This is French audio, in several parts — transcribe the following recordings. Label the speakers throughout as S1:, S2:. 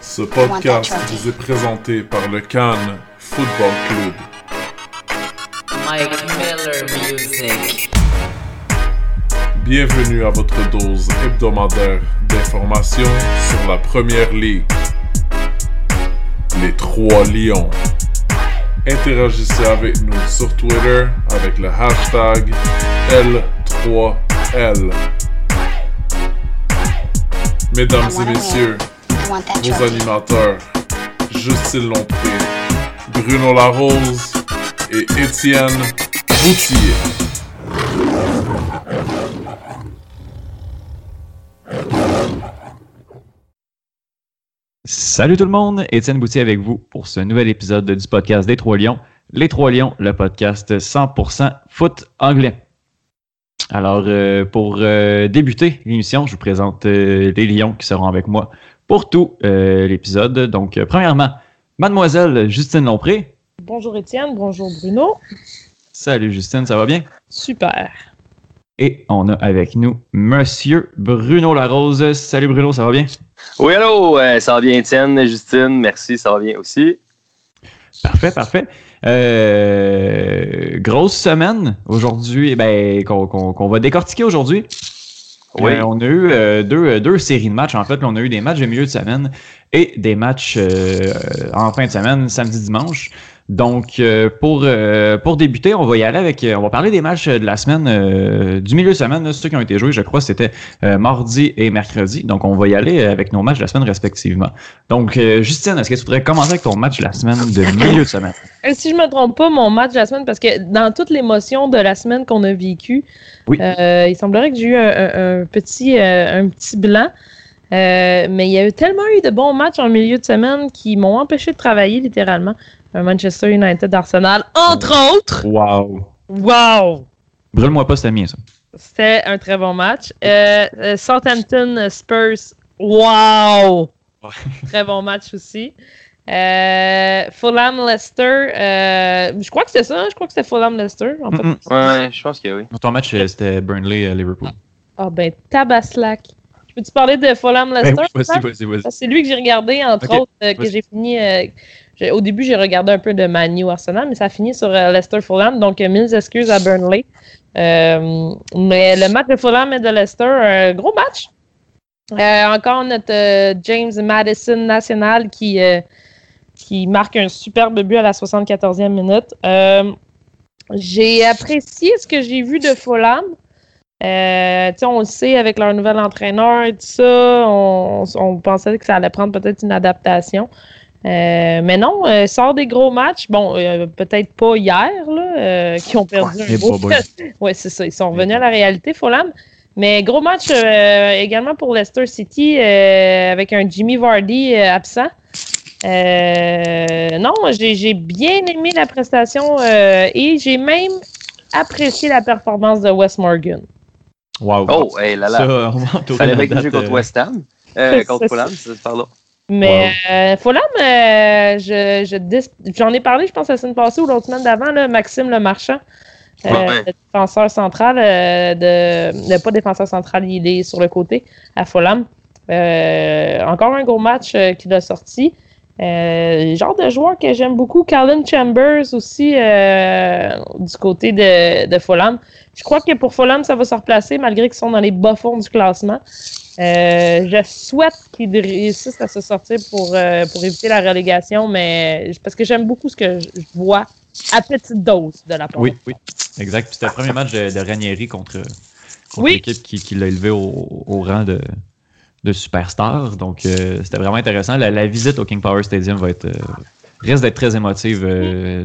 S1: Ce podcast vous est présenté par le Cannes Football Club.
S2: Mike Miller Music.
S1: Bienvenue à votre dose hebdomadaire d'informations sur la première ligue. Les Trois Lions. Interagissez avec nous sur Twitter avec le hashtag L3L. Mesdames et messieurs, vos animateurs, Justine Lompré, Bruno Larose et Étienne Boutier.
S3: Salut tout le monde, Étienne Boutier avec vous pour ce nouvel épisode du podcast des Trois Lions. Les Trois Lions, le podcast 100% foot anglais. Alors, euh, pour euh, débuter l'émission, je vous présente euh, les Lions qui seront avec moi pour tout euh, l'épisode. Donc, euh, premièrement, mademoiselle Justine Lompré.
S4: Bonjour Étienne, bonjour Bruno.
S3: Salut Justine, ça va bien?
S4: Super.
S3: Et on a avec nous Monsieur Bruno Larose. Salut Bruno, ça va bien?
S5: Oui, allô, euh, ça va bien, Étienne, Justine, merci, ça va bien aussi.
S3: Parfait, parfait. Euh, grosse semaine aujourd'hui, eh ben, qu'on va décortiquer aujourd'hui.
S5: Oui.
S3: Euh, on a eu euh, deux, deux séries de matchs. En fait, on a eu des matchs de milieu de semaine et des matchs euh, en fin de semaine, samedi, dimanche. Donc, euh, pour, euh, pour débuter, on va y aller avec. euh, On va parler des matchs de la semaine, du milieu de semaine, là, ceux qui ont été joués, je crois, c'était mardi et mercredi. Donc, on va y aller avec nos matchs de la semaine respectivement. Donc, Justine, est-ce que tu voudrais commencer avec ton match de la semaine de milieu de semaine?
S4: Si je me trompe pas, mon match de la semaine, parce que dans toute l'émotion de la semaine qu'on a vécue,
S3: Oui.
S4: euh, il semblerait que j'ai eu un, un- un petit, euh, un petit blanc. Euh, mais il y a eu tellement eu de bons matchs en milieu de semaine qui m'ont empêché de travailler littéralement. Un Manchester United Arsenal, entre autres.
S3: Wow!
S4: Wow!
S3: Brûle-moi pas, c'était mien, ça.
S4: C'était un très bon match. Euh, euh, Southampton Spurs, wow! Très bon match aussi. Euh, Fulham Leicester, euh, je crois que c'était ça, hein? je crois que c'était Fulham Leicester. En fait.
S5: Ouais, je pense que oui.
S3: Ton match, c'était Burnley-Liverpool.
S4: Ah ben, tabaslac. Peux-tu parler de Fulham Leicester?
S3: Ben
S4: que C'est lui que j'ai regardé, entre autres, euh, que j'ai fini. euh, au début, j'ai regardé un peu de Manu Arsenal, mais ça a fini sur euh, Leicester Fulham. Donc, euh, mille excuses à Burnley. Mais le match de Fulham et de Leicester, un gros match. Encore notre James Madison national qui, qui marque un superbe but à la 74e minute. J'ai apprécié ce que j'ai vu de Fulham. Euh, on le sait avec leur nouvel entraîneur et tout ça, on, on pensait que ça allait prendre peut-être une adaptation. Euh, mais non, euh, sort des gros matchs. Bon, euh, peut-être pas hier, là, euh, qui ont perdu
S3: Ouais,
S4: un gros. ouais, c'est ça. Ils sont revenus à la réalité, Fulham. Mais gros match euh, également pour Leicester City euh, avec un Jimmy Vardy absent. Euh, non, j'ai bien aimé la prestation euh, et j'ai même apprécié la performance de Wes Morgan.
S3: Wow.
S5: Oh, hey là là.
S3: Ça, on va
S5: Fallait bien contre
S3: euh,
S5: West Ham. Euh, contre Fulham, c'est par là.
S4: Mais euh, Fulham, euh, je, je dis- j'en ai parlé, je pense, la semaine passée ou l'autre semaine d'avant, là, Maxime Le Marchand, euh,
S5: Ouais, ouais.
S4: le défenseur central, euh, de, le- pas défenseur central, il est sur le côté à Fulham. Euh, encore un gros match euh, qu'il a sorti. Euh, genre de joueur que j'aime beaucoup, Calvin Chambers aussi euh, du côté de, de Fulham. Je crois que pour Fulham, ça va se replacer malgré qu'ils sont dans les bas fonds du classement. Euh, je souhaite qu'ils réussissent à se sortir pour, euh, pour éviter la relégation, mais parce que j'aime beaucoup ce que je vois à petite dose de la part.
S3: Oui, oui, exact. Puis C'était le premier match de, de Ranieri contre, contre
S4: Oui.
S3: l'équipe qui, qui l'a élevé au, au rang de, de superstar. Donc, euh, c'était vraiment intéressant. La, la visite au King Power Stadium va être, risque d'être très émotive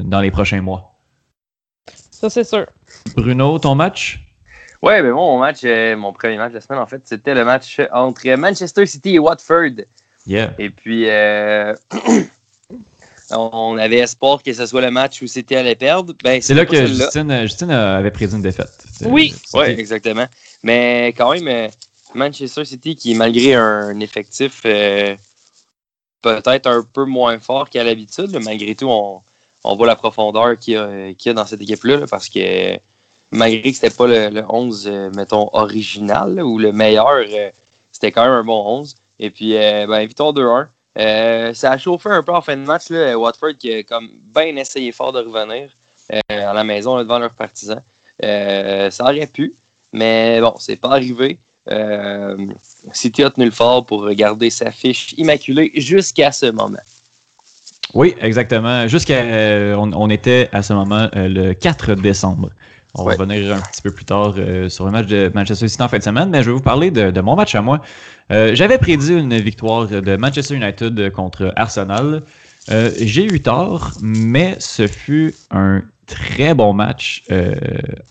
S3: dans les prochains mois.
S4: Ça, c'est sûr.
S3: Bruno, ton match?
S5: Ouais, mais bon, mon match, euh, mon premier match de la semaine, en fait, c'était le match entre Manchester City et Watford.
S3: Yeah.
S5: Et puis, euh, on avait espoir que ce soit le match où c'était allait perdre. Ben,
S3: C'est là que. Justine, euh, Justine avait prédit une défaite.
S4: Oui.
S5: Oui, exactement. Mais quand même, Manchester City, qui malgré un effectif euh, peut-être un peu moins fort qu'à l'habitude, malgré tout, on, on voit la profondeur qu'il y, a- dans cette équipe-là, là, parce que malgré que c'était pas le, le 11, euh, mettons, original, ou le meilleur, euh, c'était quand même un bon 11. Et puis, euh, ben, victoire 2-1. Euh, ça a chauffé un peu en fin de match. Là, Watford qui a comme bien essayé fort de revenir à la maison devant leurs partisans. Ça aurait pu, mais bon, c'est pas arrivé. City a tenu le fort pour garder sa fiche immaculée jusqu'à ce moment.
S3: Oui, exactement. Jusqu'à. euh, on, on était à ce moment euh, le 4 décembre. On
S5: Ouais.
S3: va revenir un petit peu plus tard euh, sur le match de Manchester City en fin de semaine, mais je vais vous parler de, de mon match à moi. Euh, J'avais prédit une victoire de Manchester United contre Arsenal. Euh, J'ai eu tort, mais ce fut un très bon match euh,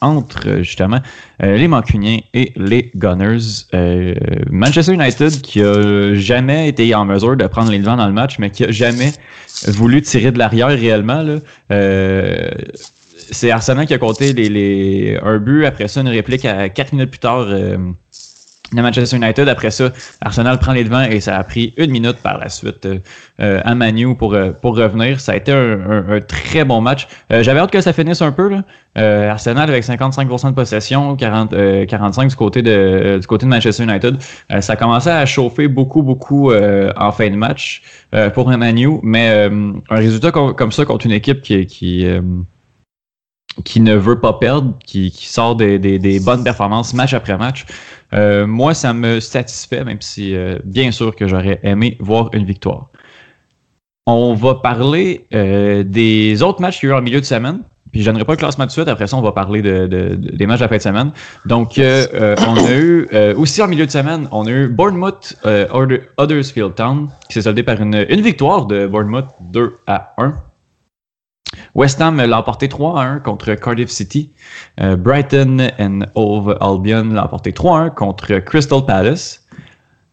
S3: entre justement euh, les Mancuniens et les Gunners. Euh, Manchester United qui a jamais été en mesure de prendre les devants dans le match, mais qui a jamais voulu tirer de l'arrière réellement. Là. C'est Arsenal qui a compté les, un but, après ça une réplique à 4 minutes plus tard de Manchester United. Après ça, Arsenal prend les devants et ça a pris une minute par la suite euh, euh, à Manu pour, euh, pour revenir. Ça a été un, très bon match. Euh, J'avais hâte que ça finisse un peu. Là. Euh, Arsenal avec 55% de possession, 40, euh, 45 du côté de, du côté de Manchester United. Euh, ça commençait à chauffer beaucoup, beaucoup euh, en fin de match euh, pour un Manu, mais euh, un résultat com- comme ça contre une équipe qui, qui, euh, qui ne veut pas perdre, qui, qui sort des, des- bonnes performances match après match, euh, moi, ça me satisfait, même si euh, bien sûr que j'aurais aimé voir une victoire. On va parler euh, des autres matchs qu'il y a eu en milieu de semaine. Puis je donnerai pas le classement tout de suite. Après ça, on va parler de, de- de- des matchs fin de semaine. Donc, on a eu aussi en milieu de semaine, on a eu Bournemouth Hudder- Huddersfield Town qui s'est soldé par une, une victoire de Bournemouth 2 à 1. West Ham l'a emporté 3 à 1 contre Cardiff City. Euh, Brighton and Hove Albion l'a emporté 3 à 1 contre Crystal Palace.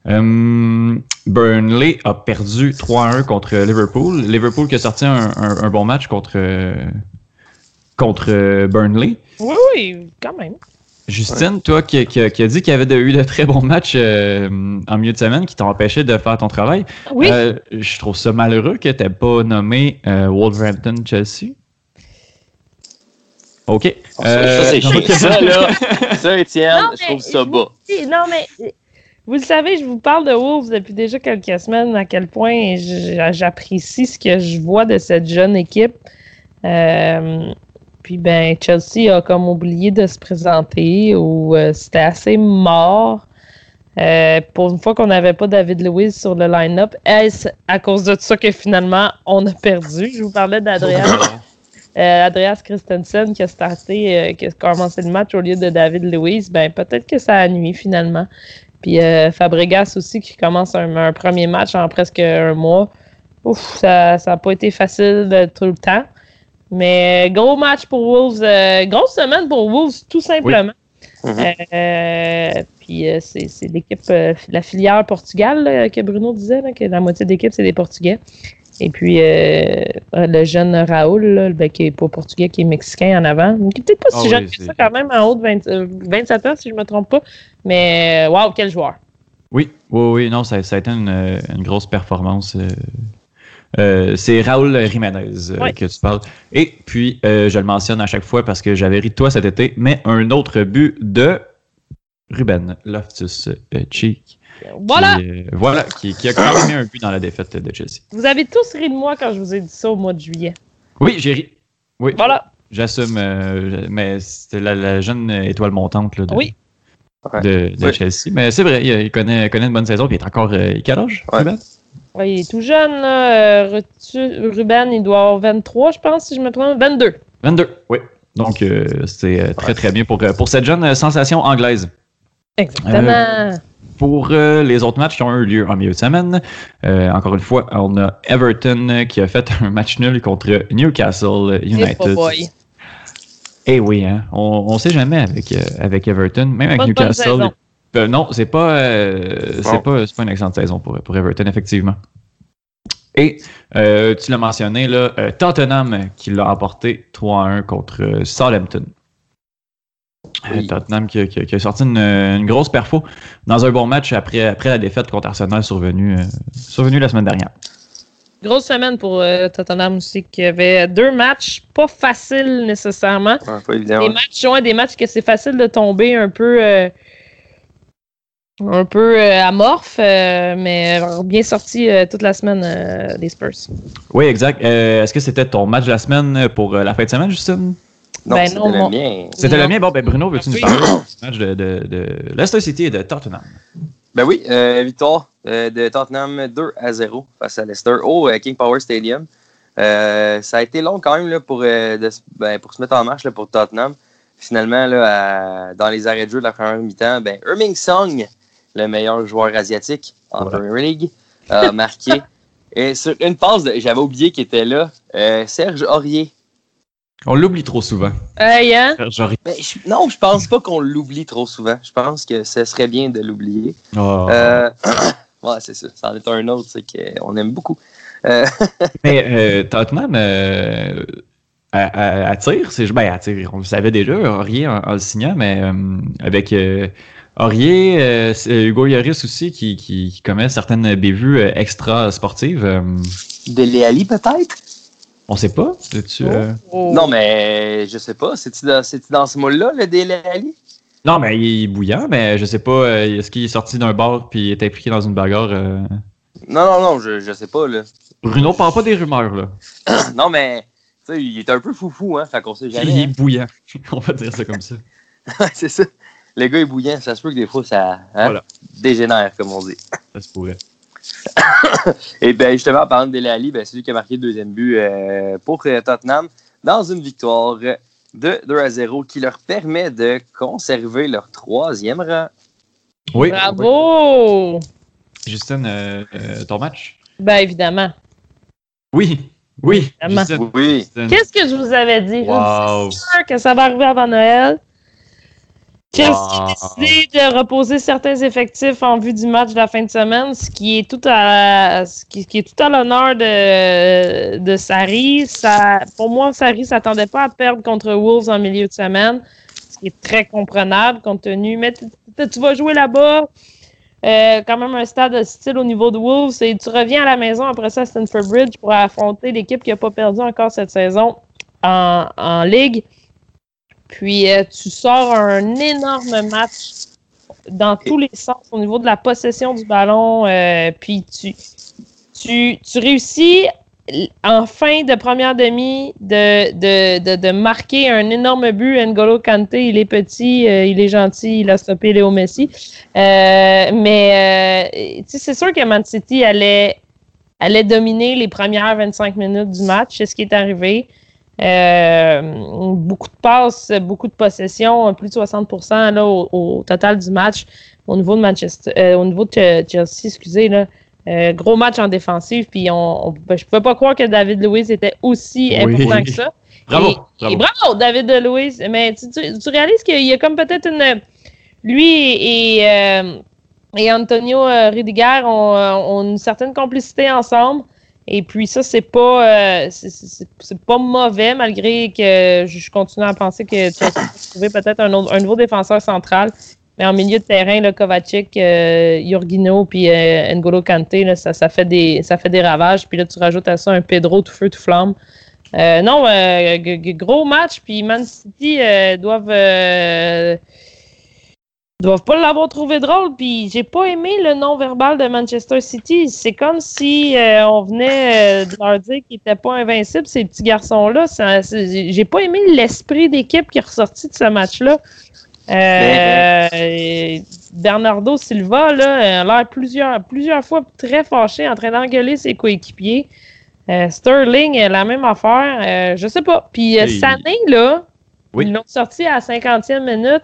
S3: Euh, Burnley a perdu 3 à 1 contre Liverpool. Liverpool qui a sorti un, un- bon match contre, contre Burnley.
S4: Oui, oui, quand même.
S3: Justine, toi qui, qui- qui a dit qu'il y avait de- eu de très bons matchs euh, en milieu de semaine qui t'ont empêché de faire ton travail,
S4: Oui,
S3: euh, je trouve ça malheureux que tu n'aies pas nommé euh, Wolverhampton-Chelsea. OK.
S5: Ça, ça, c'est. Ça, là, ça, Étienne,
S4: Non,
S5: je trouve ça
S4: je
S5: bas.
S4: Oui, Non, mais vous le savez, je vous parle de Wolves depuis déjà quelques semaines, à quel point j'apprécie ce que je vois de cette jeune équipe. Euh, puis ben, Chelsea a comme oublié de se présenter ou euh, c'était assez mort. Euh, pour une fois qu'on n'avait pas David Lewis sur le line-up, est-ce à cause de ça que finalement on a perdu? Je vous parlais d'Adrian. Euh, Christensen qui a starté, qui a commencé le match au lieu de David Lewis, ben peut-être que ça a nuit finalement. Puis Fabregas aussi qui commence un, un premier match en presque un mois. Ouf, ça n'a pas été facile tout le temps. Mais gros match pour Wolves, euh, grosse semaine pour Wolves tout simplement.
S5: Mhm.
S4: Euh, puis euh, c'est l'équipe, euh, la filière Portugal là, que Bruno disait, là, que la moitié de l'équipe c'est des Portugais. Et puis euh, le jeune Raoul, là, ben, qui est pas portugais, qui est mexicain en avant. Qui est peut-être pas si
S3: Ah
S4: jeune
S3: oui,
S4: que ça, quand même, en haut de 20 euh, 27 ans, si je me trompe pas. Mais waouh, quel joueur!
S3: Oui, oui, oui, non, ça, ça a été une, euh, une grosse performance. Euh, c'est Raoul Jiménez euh,
S4: Oui.
S3: que tu parles. Et puis, euh, je le mentionne à chaque fois parce que j'avais ri de toi cet été, mais un autre but de Ruben Loftus-Cheek.
S4: Voilà!
S3: Qui, euh, voilà, qui, qui a quand même mis un but dans la défaite de Chelsea.
S4: Vous avez tous ri de moi quand je vous ai dit ça au mois de juillet.
S3: Oui, j'ai ri. Oui,
S4: Voilà!
S3: j'assume, euh, mais c'était la, la jeune étoile montante là, de,
S4: Oui.
S3: de, de
S5: Oui.
S3: Chelsea. Mais c'est vrai, il, il connaît, connaît une bonne saison, puis il est encore. euh, il quel âge,
S5: Ouais.
S3: Ruben?
S4: Il est tout jeune, là. Euh, Rutu- Ruben, il doit avoir 23, je pense, si je me trompe. 22.
S3: 22, oui. Donc, euh, c'est euh, très, très bien pour, pour cette jeune sensation anglaise.
S4: Exactement.
S3: Pour euh, les autres matchs qui ont eu lieu en milieu de semaine, euh, encore une fois, on a Everton qui a fait un match nul contre Newcastle United.
S4: boy.
S3: Eh oui, hein, on ne sait jamais avec, euh, avec Everton, même avec Newcastle. Euh, non, c'est pas, euh,
S5: Bon.
S3: pas, c'est pas une excellente saison pour, pour Everton, effectivement. Et euh, tu l'as mentionné, là, euh, Tottenham qui l'a emporté 3-1 contre euh, Southampton. Euh,
S5: Oui.
S3: Tottenham qui, a- qui a- qui a sorti une, une grosse perfo dans un bon match après, après la défaite contre Arsenal survenue, euh, survenue la semaine dernière.
S4: Grosse semaine pour euh, Tottenham aussi, qui avait deux matchs pas faciles nécessairement.
S5: Ouais, pas évident.
S4: Des
S5: ouais.
S4: matchs, ouais, des matchs que c'est facile de tomber un peu, euh, un peu euh, amorphe, euh, mais bien sorti euh, toute la semaine euh, des Spurs.
S3: Oui, exact. Euh, Est-ce que c'était ton match de la semaine pour euh, la fin de semaine, Justine?
S5: Non,
S4: Ben
S5: c'était
S4: non,
S5: le
S4: mon-
S5: mien.
S3: C'était le mien. Bon, ben Bruno, veux-tu nous parler du match de, de, de Leicester City et de Tottenham?
S5: Ben oui, euh, victoire euh, de Tottenham 2 à 0 face à Leicester au euh, King Power Stadium. Euh, ça a été long quand même là, pour, euh, de ben, pour se mettre en marche là, pour Tottenham. Finalement, là, à- dans les arrêts de jeu de la première mi-temps, ben, Erming Song, le meilleur joueur asiatique en
S3: Voilà.
S5: Premier League, a marqué. Et sur une passe, de- j'avais oublié qu'il était là, euh, Serge Aurier.
S3: On l'oublie trop souvent.
S4: Hey, hein?
S3: Genre,
S5: Ben, je- non, je pense pas qu'on l'oublie trop souvent. Je pense que ce serait bien de l'oublier.
S3: oh.
S5: Euh, ouais, c'est ça. Ça en est un autre, c'est qu'on aime beaucoup. Euh,
S3: Mais euh, Tottenham euh, attire, c'est ben, attire, on le savait déjà, Aurier en, en le signant, mais euh, avec euh, Aurier, euh, c'est Hugo Lloris aussi qui, qui, qui commet certaines bévues euh, extra sportives. euh,
S5: de Léali, peut-être?
S3: on sait pas. tu euh,
S4: Oh.
S5: Non, mais je sais pas. C'est-tu dans, ce moule-là, le Dele Ali?
S3: Non, mais il est bouillant, mais je sais pas. euh, Est-ce qu'il est sorti d'un bar puis est impliqué dans une bagarre? euh?
S5: Non, non, non, je, je sais pas, là.
S3: Bruno parle pas des rumeurs, là.
S5: non, mais, tu sais, il est un peu foufou, hein. Fait qu'on sait
S3: Il
S5: jamais.
S3: est bouillant. on va dire ça comme ça.
S5: hein. c'est ça. Le gars est bouillant. Ça se peut que des fois, ça hein,
S3: Voilà.
S5: dégénère, comme on dit.
S3: Ça se pourrait.
S5: Et bien, justement, en parlant de Dele Ali, ben, c'est lui qui a marqué le deuxième but euh, pour euh, Tottenham dans une victoire de 2 à 0 qui leur permet de conserver leur troisième rang.
S3: Oui.
S4: Bravo!
S3: Justine, euh, euh, ton match?
S4: Ben, évidemment.
S3: Oui. Oui.
S5: Oui.
S4: Qu'est-ce que je vous avais dit? Je
S3: Wow.
S4: c'est sûr que ça va arriver avant Noël. Chelsea a décidé de reposer certains effectifs en vue du match de la fin de semaine, ce qui est tout à ce qui, est tout à l'honneur de, de Sarri. Ça, pour moi, Sarri s'attendait pas à perdre contre Wolves en milieu de semaine, ce qui est très comprenable compte tenu. Mais tu- vas jouer là-bas. euh, quand même un stade hostile au niveau de Wolves et tu reviens à la maison après ça à Stamford Bridge pour affronter l'équipe qui n'a pas perdu encore cette saison en, en Ligue. Puis euh, tu sors un énorme match dans tous les sens au niveau de la possession du ballon. euh, puis tu, tu, tu réussis en fin de première demi de, de, de, de marquer un énorme but. N'Golo Kanté, il est petit, euh, il est gentil, il a stoppé Léo Messi. Euh, mais c'est sûr que Man City allait, allait dominer les premières 25 minutes du match. C'est ce qui est arrivé. Euh, beaucoup de passes, beaucoup de possessions, plus de 60 là, au, au total du match au niveau de Manchester, euh, au niveau de Chelsea, excusez, là. Euh, gros match en défensive, puis on, on- ben, je ne peux pas croire que David Luiz était aussi
S3: Oui.
S4: important que ça.
S3: Bravo.
S4: Et,
S3: bravo.
S4: et bravo, David Luiz. Mais tu, tu- tu réalises qu'il y a comme peut-être une. Lui et, et, et Antonio Rudiger ont, ont une certaine complicité ensemble. Et puis ça, c'est pas euh, c'est- pas mauvais, malgré que je continue à penser que Chelsea va trouver peut-être un, autre- un nouveau défenseur central. Mais en milieu de terrain, là, Kovacic, euh, Jorginho puis euh, N'Golo Kanté, là, ça, ça, fait des, ça fait des ravages. Puis là, tu rajoutes à ça un Pedro tout feu, tout flamme. Euh, non, euh, gros match. Puis Man City euh, doivent, doivent pas l'avoir trouvé drôle. Puis j'ai pas aimé le non-verbal de Manchester City. C'est comme si euh, on venait euh, de leur dire qu'ils étaient pas invincibles, ces petits garçons-là. J'ai pas aimé l'esprit d'équipe qui est ressorti de ce match-là. Euh, Bernardo Silva là, a l'air plusieurs, plusieurs fois très fâché en train d'engueuler ses coéquipiers. Euh, Sterling, euh, la même affaire. Euh, je sais pas. Puis euh. Sané, là,
S3: Oui.
S4: ils l'ont sorti à la 50e minute.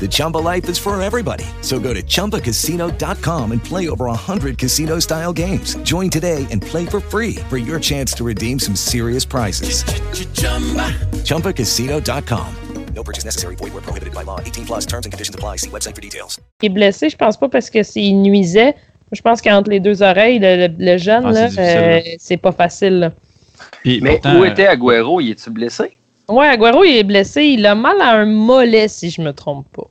S6: The Chumba life is for everybody. So go to ChumbaCasino.com and play over 100 casino-style games. Join today and play for free for your chance to redeem some serious prizes. ChumbaCasino.com.
S7: No purchase necessary. Void where prohibited by law. 18 plus terms and conditions apply. See website for details.
S4: Il est blessé, je pense pas parce que s'il nuisait. Je pense qu'entre les deux oreilles, le, le- le jeune,
S5: Ah,
S4: là,
S5: c'est
S4: euh, c'est pas facile. là.
S5: Mais où était Agüero? Il est-tu blessé?
S4: Ouais, Aguero, il est blessé. Il a mal à un mollet, si je me trompe pas.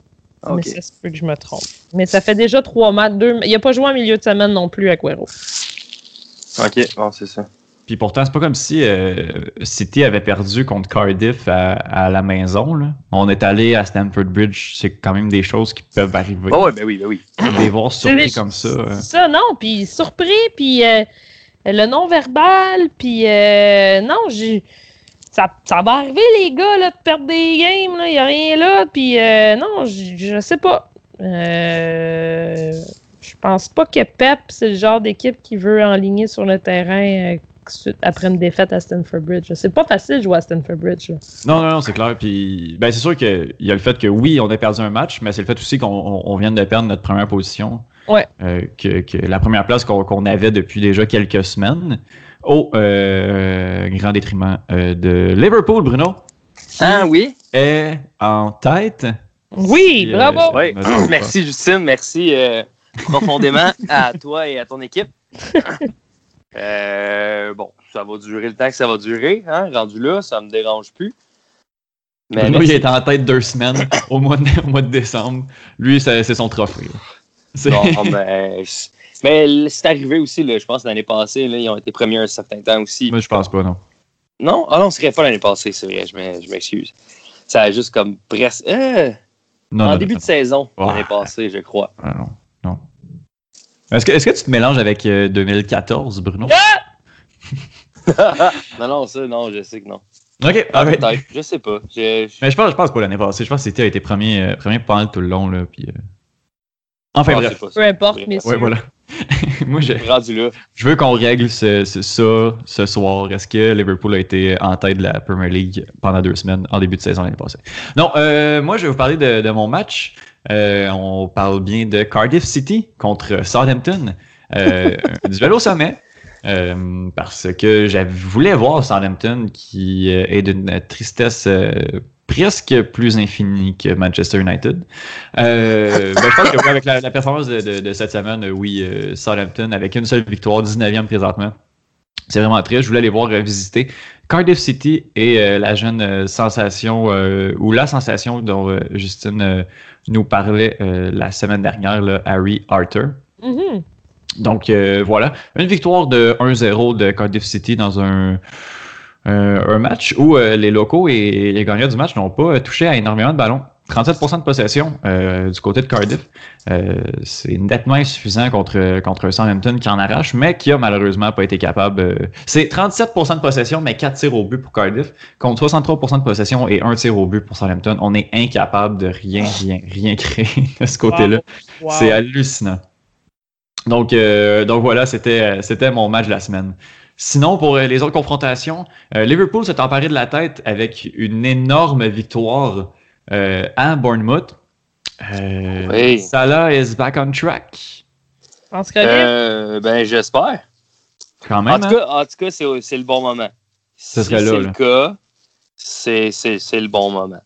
S5: Ok.
S4: Mais ça se peut que je me trompe. Mais ça fait déjà trois matchs. Deux... Il a pas joué en milieu de semaine non plus, Aguero.
S5: Ok, bon, c'est ça.
S3: Puis pourtant, c'est pas comme si euh, City avait perdu contre Cardiff à, à la maison. Là. On est allé à Stamford Bridge. C'est quand même des choses qui peuvent arriver.
S5: Oh, ouais, ben oui, ben oui.
S3: Des voir surpris comme ça. euh.
S4: Ça, non. Puis surpris, puis euh, le non-verbal, puis euh, non, j'ai... Ça, ça va arriver, les gars, là, de perdre des games. Il n'y a rien là. Puis euh, non, je je sais pas. Euh, je pense pas que Pep, c'est le genre d'équipe qui veut enligner sur le terrain euh, après une défaite à Stanford Bridge. C'est pas facile de jouer à Stanford Bridge. là.
S3: Non, non, non, c'est clair. Puis, ben, c'est sûr qu'il y a le fait que oui, on a perdu un match, mais c'est le fait aussi qu'on on- on vient de perdre notre première position.
S4: Ouais.
S3: Euh, que, que la première place qu'on qu'on avait depuis déjà quelques semaines, au euh, grand détriment euh, de Liverpool, Bruno.
S5: Ah oui?
S3: Est en tête.
S4: Oui,
S3: euh,
S4: bravo!
S5: Oui. Merci, Justine. Merci euh, profondément à toi et à ton équipe. Euh, bon, ça va durer le temps que ça va durer. Hein? Rendu là, ça me dérange plus. Mais
S3: Bruno,
S5: merci.
S3: il est en tête deux semaines au mois de, au mois de décembre. Lui, c'est son trophée.
S5: Bon, ben, c'est- mais c'est arrivé aussi, là, je pense, l'année passée. Là, ils ont été premiers un certain temps aussi.
S3: Moi, je pense pas, non.
S5: Non? Ah non, ce serait pas l'année passée, c'est vrai, je m'e- je m'excuse. Ça a juste comme presque. euh,
S3: Non,
S5: en
S3: non,
S5: début
S3: non.
S5: de saison,
S3: Ouais.
S5: l'année passée, je crois.
S3: Ah, non, non. Est-ce que, est-ce que tu te mélanges avec euh, 2014, Bruno?
S5: non, non, ça, non, je sais que non.
S3: Ok,
S5: Ah, peut-être, je sais pas. Je- je-
S3: Mais je pense, je pense pas l'année passée. Je pense que c'était a été premier, euh, premier pas mal tout le long. Là, puis, euh, Enfin
S5: Ah,
S3: bref.
S4: Peu importe, messieurs.
S3: Ouais, voilà. Moi, je,
S5: Rendu là.
S3: je veux qu'on règle ce- ce- ça ce soir. Est-ce que Liverpool a été en tête de la Premier League pendant deux semaines en début de saison l'année passée? Non, euh, moi, je vais vous parler de, de mon match. Euh, on parle bien de Cardiff City contre Southampton. Euh, duel au sommet. Euh, parce que je voulais voir Southampton qui est d'une tristesse presque plus infinie que Manchester United. Euh, ben, je pense que avec la, la performance de, de- de cette semaine, euh, oui, euh, Southampton avec une seule victoire, 19e présentement. C'est vraiment triste. Je voulais aller voir visiter Cardiff City et euh, la jeune sensation, ou la sensation dont Justine nous parlait la semaine dernière, là, Harry Arthur.
S4: Mhm.
S3: Donc voilà, une victoire de 1-0 de Cardiff City dans un, un match où euh, les locaux et les gagnants du match n'ont pas touché à énormément de ballons. 37% de possession euh, du côté de Cardiff. Euh, c'est nettement insuffisant contre, contre Southampton qui en arrache, mais qui a malheureusement pas été capable. euh, c'est 37% de possession, mais 4 tirs au but pour Cardiff, contre 63% de possession et 1 tir au but pour Southampton. On est incapable de rien, rien, rien créer de ce côté-là.
S4: Wow.
S3: C'est hallucinant. Donc, euh, donc voilà, c'était euh, c'était mon match de la semaine. Sinon, pour euh, les autres confrontations, euh, Liverpool s'est emparé de la tête avec une énorme victoire euh, à Bournemouth. Euh,
S5: Oui.
S3: Salah is back on track.
S4: Que bien.
S5: Euh, ben, j'espère.
S3: Quand
S5: En tout
S3: hein?
S5: cas, en tout cas c'est c'est le bon moment.
S3: Ce
S5: si
S3: serait là,
S5: c'est
S3: là.
S5: le cas, c'est c'est- c'est le bon moment.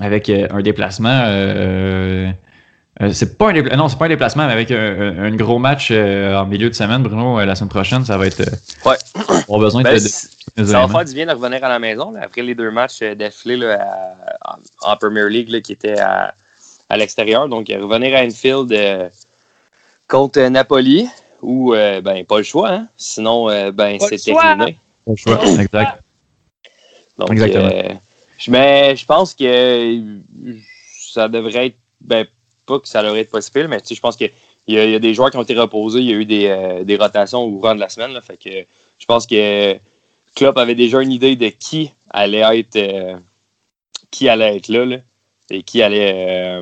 S3: avec euh, un déplacement. euh, euh, c'est pas un dépla- non, c'est pas un déplacement, mais avec un, gros match euh, en milieu de semaine, Bruno, euh, la semaine prochaine, ça va être. euh,
S5: Ouais.
S3: On a besoin
S5: Ben,
S3: de, de-
S5: ça va faire du bien de revenir à la maison là, après les deux matchs euh, d'affilée en, en Premier League là, qui étaient à, à l'extérieur. Donc, euh, revenir à Anfield euh, contre euh, Napoli, ou euh, ben pas le choix, hein? sinon euh, ben c'est terminé.
S3: Pas le choix. Exact.
S5: Donc,
S3: Exactement.
S5: euh, Je- Mais je pense que ça devrait être. Ben, pas que ça devrait être possible, mais je pense qu'il y, y a des joueurs qui ont été reposés. Il y a eu des, euh, des rotations au courant de la semaine. Là, fait que je pense que Klopp avait déjà une idée de qui allait être, euh, qui allait être là, et qui allait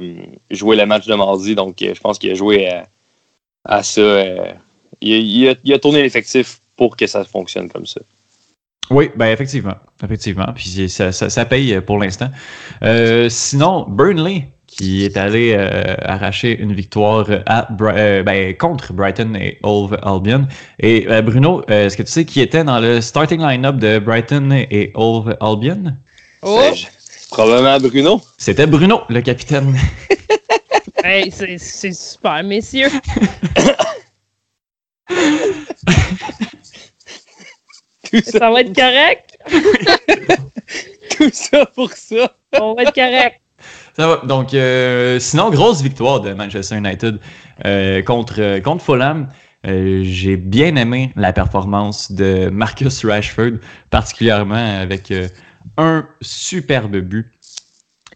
S5: euh, jouer le match de mardi. Donc, je pense qu'il a joué à ça. il, a- il a, tourné l'effectif pour que ça fonctionne comme ça.
S3: Oui, ben effectivement. Effectivement. Puis ça, ça, ça paye pour l'instant. Sinon, Burnley, qui est allé euh, arracher une victoire à, Bri- euh, ben, contre Brighton et Hove Albion. Et euh, Bruno, euh, est-ce que tu sais qui était dans le starting line-up de Brighton et Hove Albion?
S4: Oh!
S5: Probablement Bruno.
S3: C'était Bruno, le capitaine.
S4: Hey, c'est c'est super, messieurs. ça va être correct?
S5: Tout ça pour ça.
S4: On va être correct.
S3: Ça va. Donc, euh, sinon, grosse victoire de Manchester United euh, contre, euh, contre Fulham. Euh, J'ai bien aimé la performance de Marcus Rashford, particulièrement avec euh, un superbe but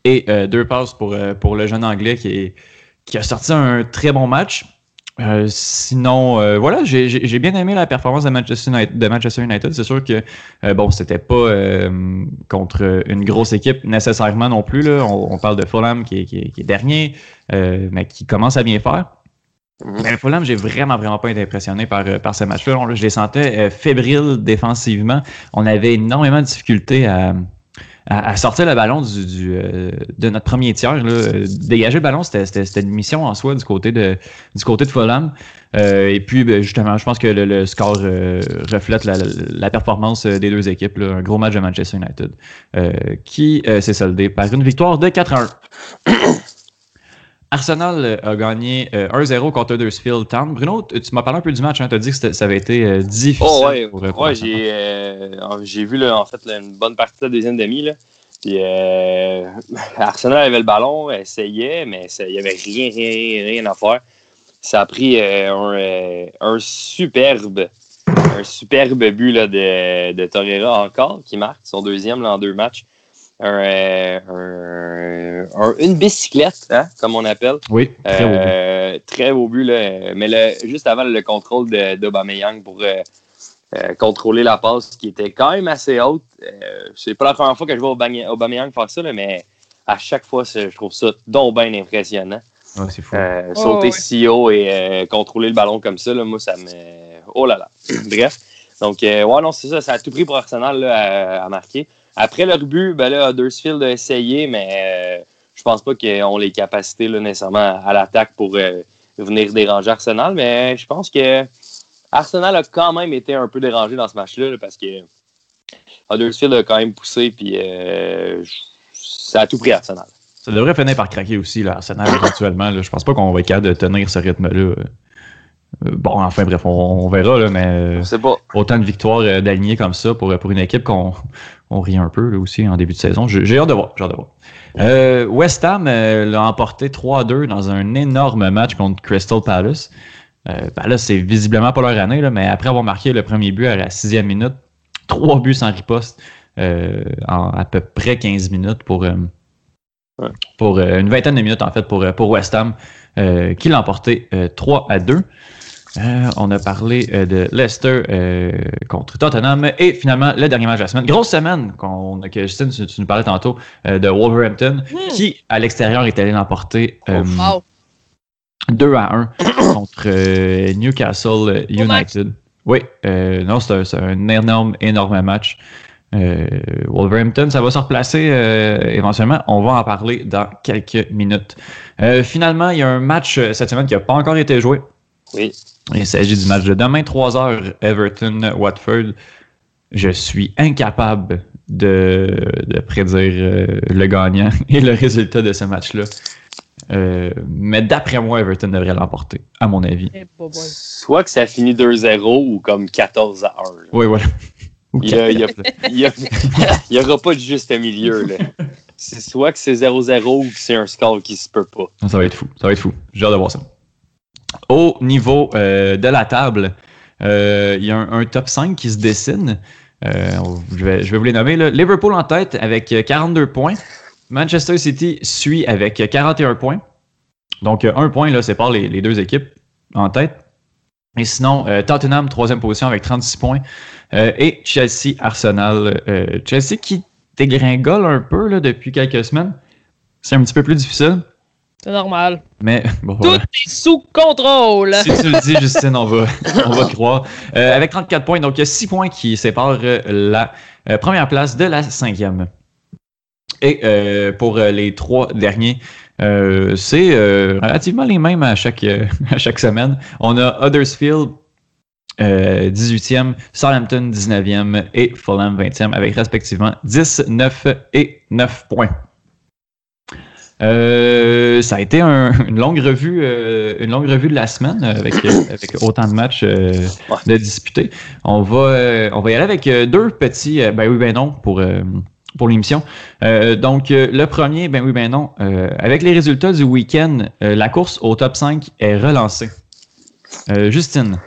S3: et euh, deux passes pour, pour le jeune Anglais qui, est- qui a sorti un très bon match. Euh, sinon, euh, voilà, j'ai j'ai- j'ai bien aimé la performance de Manchester United. de Manchester United. C'est sûr que, euh, bon, c'était pas euh, contre une grosse équipe nécessairement non plus. Là. On, on parle de Fulham qui est, qui est- qui est dernier, euh, mais qui commence à bien faire. Mais Fulham, j'ai vraiment, vraiment pas été impressionné par, par ce match-là. Je les sentais fébriles défensivement. On avait énormément de difficultés à, à, à sortir le ballon du, du, euh, de notre premier tiers. Là. Dégager le ballon, c'était- une mission en soi du côté de, du côté de Fulham. Euh, et puis, ben, justement, je pense que le, le score euh, reflète la, la performance euh, des deux équipes. là. Un gros match de Manchester United euh, qui euh, s'est soldé par une victoire de 4 1. Arsenal euh, a gagné euh, 1-0 contre Huddersfield Town. Bruno, tu m'as parlé un peu du match. Hein? Tu as dit que ça avait été euh, difficile.
S5: Oh ouais,
S3: pour, euh, pour
S5: ouais
S3: Arsenal.
S5: j'ai euh, j'ai vu là, en fait là, une bonne partie de la deuxième demi. Là. Puis, euh, Arsenal avait le ballon, essayait, mais il n'y avait rien, rien, rien à faire. Ça a pris euh, un, euh, un superbe un superbe but là, de, de Torreira encore, qui marque son deuxième là, en deux matchs. Un, un- un- une bicyclette, hein, comme on appelle.
S3: Oui, très beau but.
S5: Euh, très beau but, là. Mais le- juste avant le contrôle de- d'Aubameyang pour euh, euh, contrôler la passe qui était quand même assez haute. Euh, c'est pas la première fois que je vois Aubameyang faire ça, là, mais à chaque fois, je trouve ça donc bien impressionnant.
S3: Ouais, c'est fou.
S5: Euh,
S4: Oh,
S5: sauter
S4: ouais.
S5: si haut et euh, contrôler le ballon comme ça, là, moi, ça me. Oh là là. Bref. Donc, euh, ouais, non, c'est ça. Ça a tout pris pour Arsenal là, à, à marquer. Après leur but, ben là, Huddersfield a essayé, mais euh, je pense pas qu'ils ont les capacités nécessairement à l'attaque pour euh, venir déranger Arsenal. Mais je pense que Arsenal a quand même été un peu dérangé dans ce match-là là, parce que Huddersfield a quand même poussé, puis euh, ça a tout pris Arsenal.
S3: Ça devrait finir par craquer aussi, là, Arsenal, éventuellement. Je pense pas qu'on va être capable de tenir ce rythme-là. Euh, Bon, enfin, bref, on, on verra, là, mais euh,
S5: pas.
S3: autant de victoires euh, d'alignées comme ça pour, pour une équipe qu'on on rit un peu là, aussi en début de saison. J'ai hâte de voir. Hâte de voir. Euh, West Ham euh, l'a emporté 3-2 dans un énorme match contre Crystal Palace. Euh, Palace, c'est visiblement pas leur année, là, mais après avoir marqué le premier but à la sixième minute, trois buts sans riposte en à peu près 15 minutes pour,
S5: Ouais.
S3: pour une vingtaine de minutes en fait pour, pour West Ham, qui l'a emporté euh, 3 à 2. Euh, on a parlé euh, de Leicester euh, contre Tottenham et finalement le dernier match de la semaine. Grosse semaine qu'on, que Justine, tu, tu nous parlais tantôt de Wolverhampton qui à l'extérieur est allé l'emporter euh,
S4: Wow.
S3: 2 à 1 contre Newcastle United. Oui, non, c'est un, c'est un énorme, énorme match. Wolverhampton, ça va se replacer éventuellement. On va en parler dans quelques minutes. Finalement, il y a un match cette semaine qui n'a pas encore été joué.
S5: Oui.
S3: Il s'agit du match de demain, 3h, Everton-Watford. Je suis incapable de, de prédire euh, le gagnant et le résultat de ce match-là. Euh, mais d'après moi, Everton devrait l'emporter, à mon avis.
S4: Eh.
S5: Soit que ça finit 2-0 ou comme 14 à 1. là.
S3: Oui, voilà.
S5: Il y a- il y a-
S3: quatre, là.
S5: Il y a- il y aura pas de juste milieu. là. C'est soit que c'est 0-0 ou que c'est un score qui se peut pas.
S3: Ça va être fou. Ça va être fou. J'ai hâte de voir ça. Au niveau euh, de la table, euh, il y a un, top 5 qui se dessine. Euh, je, vais, vous les nommer. Liverpool en tête avec 42 points. Manchester City suit avec 41 points. Donc, un point là, sépare les, les deux équipes en tête. Et sinon, Tottenham, troisième position avec 36 points. Et Chelsea, Arsenal. Chelsea qui dégringole un peu depuis quelques semaines. C'est un petit peu plus difficile.
S4: C'est normal.
S3: Mais bon,
S4: Tout
S3: voilà.
S4: est sous contrôle.
S3: Si tu le dis, Justine, on va, on va croire. Euh, avec 34 points, donc il y a 6 points qui séparent euh, la euh, première place de la cinquième. Et euh, pour les trois derniers, c'est relativement les mêmes à chaque, à chaque semaine. On a Huddersfield, euh, 18e, Southampton 19e et Fulham 20e avec respectivement 10, 9 et 9 points. Euh, ça a été un- une longue revue, euh, une longue revue de la semaine avec, avec autant de matchs euh, de disputés. On va, euh, on va y aller avec deux petits, euh, ben oui, ben non pour euh, pour l'émission. Euh, donc euh, le premier, ben oui, ben non. euh, avec les résultats du week-end, euh, la course au top 5 est relancée. Euh, Justine.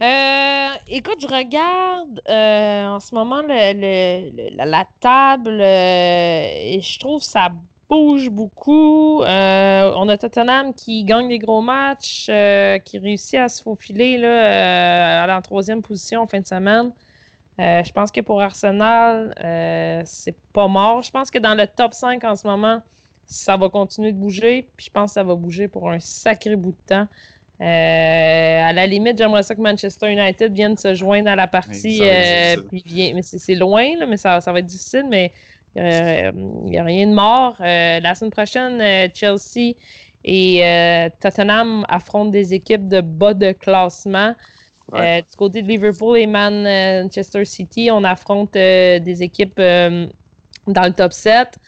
S4: Euh, écoute, je regarde euh, en ce moment le, le- le- la, la table euh, et je trouve ça bouge beaucoup. Euh, on a Tottenham qui gagne des gros matchs, euh, qui réussit à se faufiler là, euh, à la troisième position en fin de semaine. Euh, je pense que pour Arsenal, euh, c'est pas mort. Je pense que dans le top 5 en ce moment, ça va continuer de bouger. Puis je pense que ça va bouger pour un sacré bout de temps. Euh, à la limite, j'aimerais ça que Manchester United vienne se joindre à la partie.
S8: Oui,
S4: euh, puis vient- mais c'est c'est loin, là, mais ça, ça va être difficile. Mais il n'y a rien de mort. Euh, la semaine prochaine, euh, Chelsea et euh, Tottenham affrontent des équipes de bas de classement. Euh, du côté de Liverpool et Manchester City, on affronte euh, des équipes euh, dans le top 7.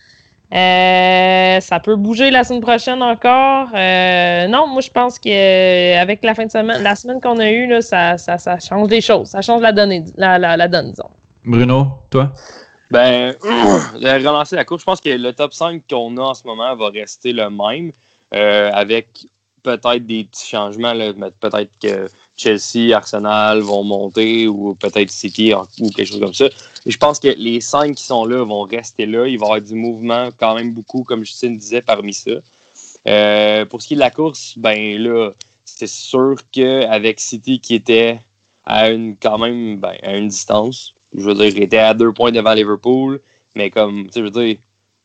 S4: Euh, ça peut bouger la semaine prochaine encore. Euh, non, moi je pense qu'avec la fin de semaine, la semaine qu'on a eue, là, ça, ça, ça change les choses. Ça change la donne, la, la, la donne disons.
S3: Bruno, toi?
S5: Ben, relancer la course, je pense que le top 5 qu'on a en ce moment va rester le même, euh, avec peut-être des petits changements. Peut-être que Chelsea, Arsenal vont monter, ou peut-être City ou quelque chose comme ça. Je pense que les 5 qui sont là vont rester là. Il va y avoir du mouvement quand même beaucoup, comme Justine disait, parmi ça. Euh, pour ce qui est de la course, ben là, c'est sûr qu'avec City qui était à une quand même ben, à une distance, je veux dire, il était à deux points devant Liverpool, mais comme, tu sais, je veux dire,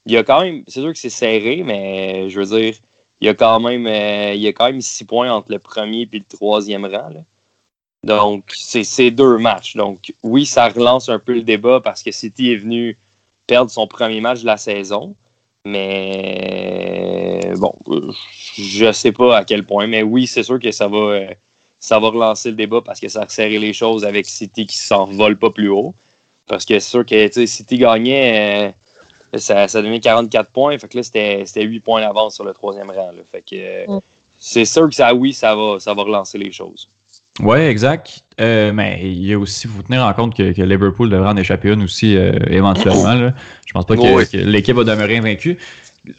S5: il y a quand même, c'est sûr que c'est serré, mais je veux dire, il y a quand même, euh, il y a quand même six points entre le premier et le troisième rang. là. Donc, c'est deux matchs. Donc, oui, ça relance un peu le débat parce que City est venu perdre son premier match de la saison. Mais bon, euh, je sais pas à quel point. Mais oui, c'est sûr que ça va, euh, ça va relancer le débat parce que ça a resserré les choses avec City qui s'envole pas plus haut. Parce que c'est sûr que City gagnait, euh, ça, ça donnait 44 points. Fait que là, c'était c'était 8 points d'avance sur le troisième rang. là. Fait que euh,
S4: Mm.
S5: c'est sûr que ça, oui, ça va, ça va relancer les choses.
S3: Oui, exact. Euh, mais il y a aussi, faut tenir en compte que, que Liverpool devrait en échapper une aussi euh, éventuellement. Là. Je pense pas que,
S5: Oui.
S3: que l'équipe va demeurer invaincue.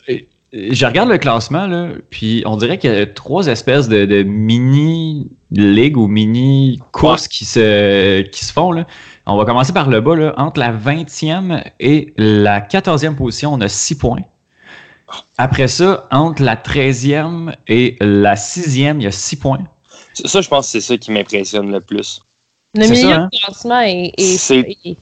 S3: Et Je regarde le classement, là, puis on dirait qu'il y a trois espèces de, de mini-ligues ou mini-courses qui, se, qui se font. Là. On va commencer par le bas. Là. Entre la 20e et la 14e position, on a 6 points. Après ça, entre la 13e et la 6e, il y a 6 points.
S5: Ça, je pense que c'est ça qui m'impressionne le plus.
S4: Le milieu
S3: ça, hein?
S4: de classement est,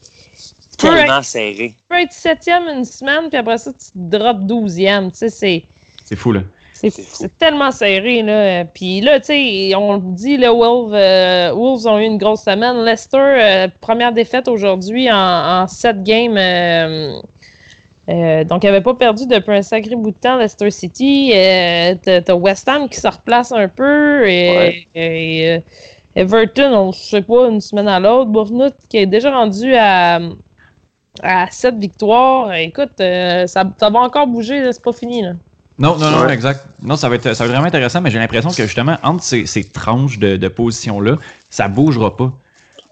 S5: Tellement
S4: être,
S5: serré.
S4: tu peux être septième une semaine, puis après ça, tu drops douzième. Tu sais, c'est.
S3: C'est fou, là.
S4: C'est c'est tellement serré, là. Puis là, tu sais, on le dit, le Wolves, euh, Wolves ont eu une grosse semaine. Leicester, euh, première défaite aujourd'hui en, en sept games. euh, euh, donc, il n'avait pas perdu depuis un sacré bout de temps, Leicester City. Euh, T'as West Ham qui se replace un peu. Et,
S5: Ouais.
S4: et, euh, Everton, on ne sait pas, une semaine à l'autre. Bournemouth qui est déjà rendu à, à 7 victoires. Écoute, euh, ça, ça va encore bouger, c'est pas fini. Là.
S3: Non, non, non,
S5: Ouais.
S3: exact. Non, ça va, être, ça va être vraiment intéressant, mais j'ai l'impression que justement, entre ces, ces tranches de, de position-là, ça bougera pas.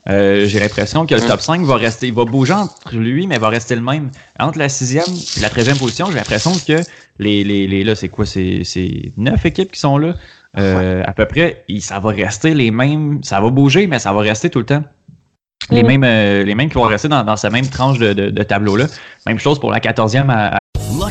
S3: Euh, j'ai l'impression que le top 5 va rester, il va bouger entre lui, mais va rester le même. Entre la sixième et la treizième position, j'ai l'impression que les, les, les là, c'est quoi, c'est, c'est neuf équipes qui sont là. Euh, À peu près, et ça va rester les mêmes, ça va bouger, mais ça va rester tout le temps. Les,
S4: Mm.
S3: mêmes, euh, les mêmes qui vont rester dans, dans cette même tranche de, de- de tableau-là. Même chose pour la 14e à, à-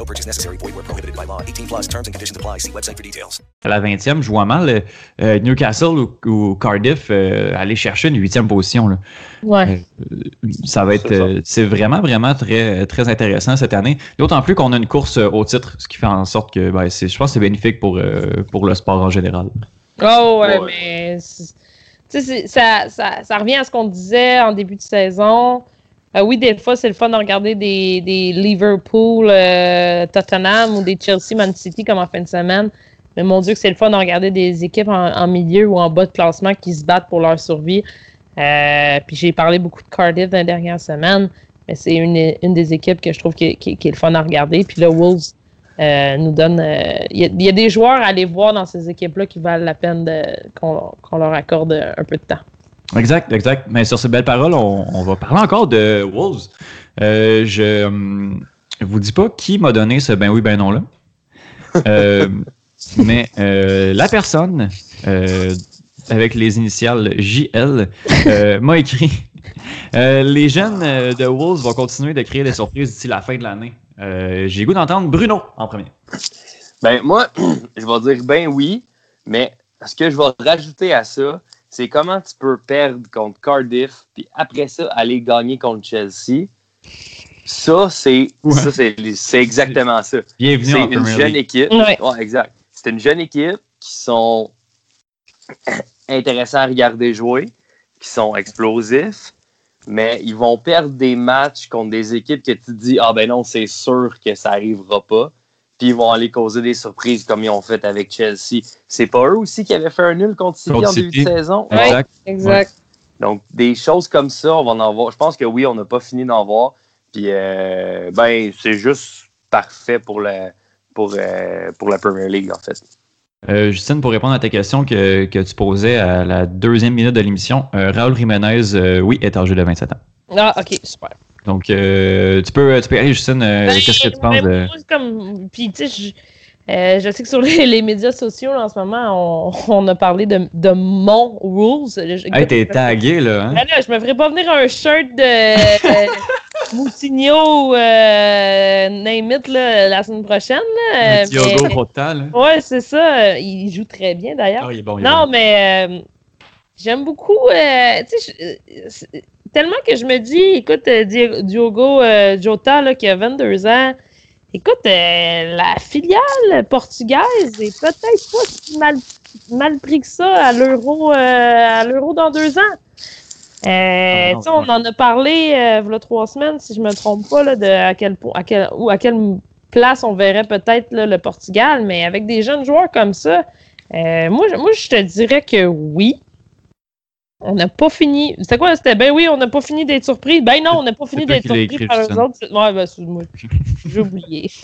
S7: No purchase necessary. Void where prohibited by law. 18 plus terms and conditions apply. See website for details.
S3: à la 20e, je vois mal euh, euh, Newcastle ou, ou Cardiff euh, aller chercher une huitième position. Là.
S4: Ouais.
S3: Euh, ça va être, euh, c'est vraiment, vraiment très, très intéressant cette année. D'autant plus qu'on a une course euh, au titre, ce qui fait en sorte que, ben, c'est, je pense, que c'est bénéfique pour, euh, pour le sport en général.
S4: Oh, ouais,
S5: Ouais.
S4: mais. ça, ça, ça revient à ce qu'on disait en début de saison. Euh, oui, des fois, c'est le fun de regarder des, des Liverpool, euh, Tottenham ou des Chelsea, Man City comme en fin de semaine. Mais mon Dieu, que c'est le fun de regarder des équipes en, en milieu ou en bas de classement qui se battent pour leur survie. Euh, puis j'ai parlé beaucoup de Cardiff dans les dernières semaines. Mais c'est une, une des équipes que je trouve qui, qui- qui est le fun à regarder. Puis le Wolves euh, nous donne. euh, Il y, y a des joueurs à aller voir dans ces équipes-là qui valent la peine qu'on qu'on leur accorde un peu de temps.
S3: Exact, exact. Mais sur ces belles paroles, on, on va parler encore de Wolves. Euh, je hum, vous dis pas qui m'a donné ce ben oui, ben non là. Euh, mais euh, la personne avec les initiales JL m'a écrit Les jeunes de Wolves vont continuer de créer des surprises d'ici la fin de l'année. J'ai goût d'entendre Bruno en premier.
S5: Ben, moi, je vais dire ben oui, mais ce que je vais rajouter à ça, c'est comment tu peux perdre contre Cardiff, puis après ça, aller gagner contre Chelsea. Ça, c'est
S3: Ouais.
S5: ça, c'est c'est exactement ça.
S3: Bienvenue
S5: C'est une jeune
S3: League.
S5: équipe.
S4: Ouais.
S5: Ouais, exact. C'est une jeune équipe qui sont intéressants à regarder jouer, qui sont explosifs, mais ils vont perdre des matchs contre des équipes que tu te dis Ah ben non, c'est sûr que ça arrivera pas. Puis ils vont aller causer des surprises comme ils ont fait avec Chelsea. C'est pas eux aussi qui avaient fait un nul contre City
S3: Contre
S5: en début de saison?
S4: Ouais.
S3: Exact.
S4: Exact.
S5: Donc, des choses comme ça, on va en voir. Je pense que oui, on n'a pas fini d'en voir. Puis, euh, ben, c'est juste parfait pour la, pour, euh, pour la Premier League, en fait.
S3: Euh, Justine, pour répondre à ta question que, que tu posais à la deuxième minute de l'émission, euh, Raoul Jiménez, euh, oui, est âgé de 27 ans.
S4: Ah, ok, super.
S3: Donc, euh, tu, peux, tu peux aller, Justine, euh,
S4: Ben,
S3: qu'est-ce que tu penses de...
S4: comme, puis, tu sais, je, euh, je sais que sur les, les médias sociaux, là, en ce moment, on, on a parlé de, de mon rules.
S3: Hey, t'es tagué, là, hein?
S4: Ben là, je me ferais pas venir un shirt de euh, Moutinho ou name it, là, la semaine prochaine. Là,
S3: temps, là.
S4: Ouais, c'est ça. Il joue très bien d'ailleurs.
S3: Ah, il est bon, il est
S4: non,
S3: bon.
S4: mais j'aime beaucoup. tu sais, tellement que je me dis, écoute, euh, Di- Diogo euh, Jota, là, qui a 22 ans, écoute, euh, la filiale portugaise est peut-être pas si mal, mal pris que ça à l'euro à l'euro dans deux ans.
S3: Ah, non,
S4: on en a parlé il y a trois semaines, si je me trompe pas, là, de à quel point à quel, ou à quelle place on verrait peut-être le Portugal, mais avec des jeunes joueurs comme ça, moi, moi, je te dirais que oui. On n'a pas fini. C'était quoi? C'était ben oui, on n'a pas fini d'être surpris. Ben non, on n'a pas fini d'être surpris
S3: écrit,
S4: par eux autres. Ouais, ben, excuse-moi. J'ai oublié.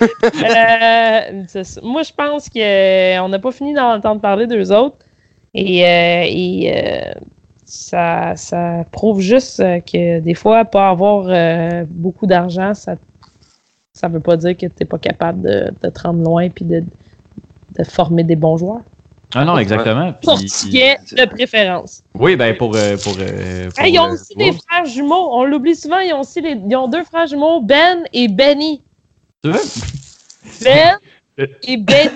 S4: Euh, moi, je pense qu'on n'a pas fini d'entendre parler d'eux autres. Et, euh, et, euh, ça, ça prouve juste euh, que des fois, pas avoir euh, beaucoup d'argent, ça ça veut pas dire que tu n'es pas capable de, de te rendre loin de, de former des bons joueurs.
S3: Ah non, exactement. Puis-
S4: Portugais de préférence.
S3: Oui, ben pour... euh, pour, euh, pour,
S4: Hey, ils ont
S3: euh,
S4: aussi des frères jumeaux. On l'oublie souvent, ils ont aussi les- ils ont deux frères jumeaux, Ben et Benny.
S3: Tu veux?
S4: Ben et Ben.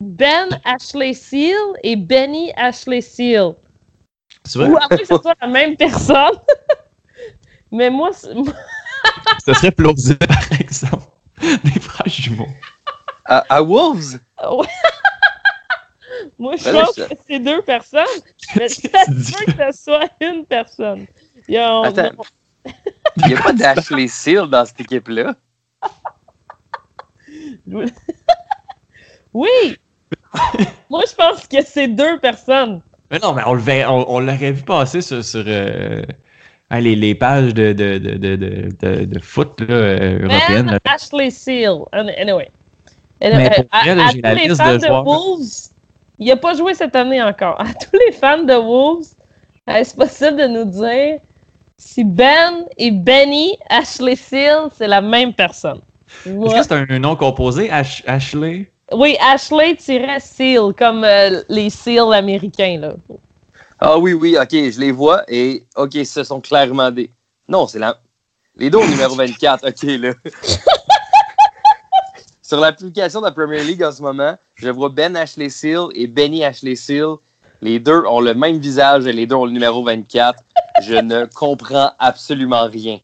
S4: Ben Ashley Seal et Benny Ashley Seal.
S3: C'est vrai?
S4: Ou moins que ce soit la même personne. Mais moi,
S3: Ce serait plausible, par exemple. Des frères jumeaux.
S5: À, à Wolves?
S4: Ouais. Moi, je
S5: Ben
S4: pense que c'est deux personnes, mais ça se peut que ce soit une personne. Il
S5: n'y a pas d'Ashley Seal dans cette équipe-là?
S4: Oui! Moi, je pense que c'est deux personnes.
S3: Mais non, mais on le verrait- on, on l'aurait vu passer sur, sur euh, hein, les, les pages de, de, de, de, de, de- de foot là, euh, européennes. Là.
S4: Ashley Seal. An- Anyway.
S3: Mais pour
S4: à
S3: j'ai la liste de, joueurs.
S4: Wolves, il n'a pas joué cette année encore. À tous les fans de Wolves, est-ce possible de nous dire si Ben et Benny Ashley Seal, c'est la même personne?
S3: Est-ce que c'est un, nom composé, Ash- Ashley?
S4: Oui, Ashley-Seal, comme euh, les Seals américains. Là.
S5: Ah oui, oui, ok, je les vois et ok, ce sont clairement des. Non, c'est la. Les deux au numéro 24, ok, là. Sur l'application de la Premier League en ce moment, je vois Ben Ashley Seal et Benny Ashley Seal. Les deux ont le même visage et les deux ont le numéro 24. Je ne comprends absolument rien.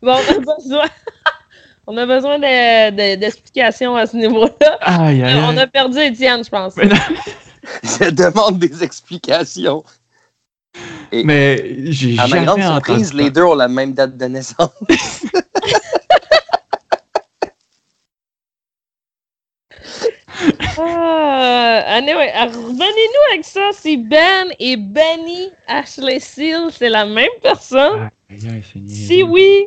S4: Bon, on a besoin, on a besoin de- de- d'explications à ce niveau-là.
S3: Aïe, aïe,
S4: On a perdu Étienne, je pense.
S5: Je demande des explications. Et
S3: Mais j'ai
S5: à ma
S3: jamais
S5: grande surprise, les deux ont la même date de naissance.
S4: Ah, anyway, ah, revenez-nous avec ça. Si Ben et Benny Ashley Seal, c'est la même personne.
S3: Niaiseux.
S4: Si oui,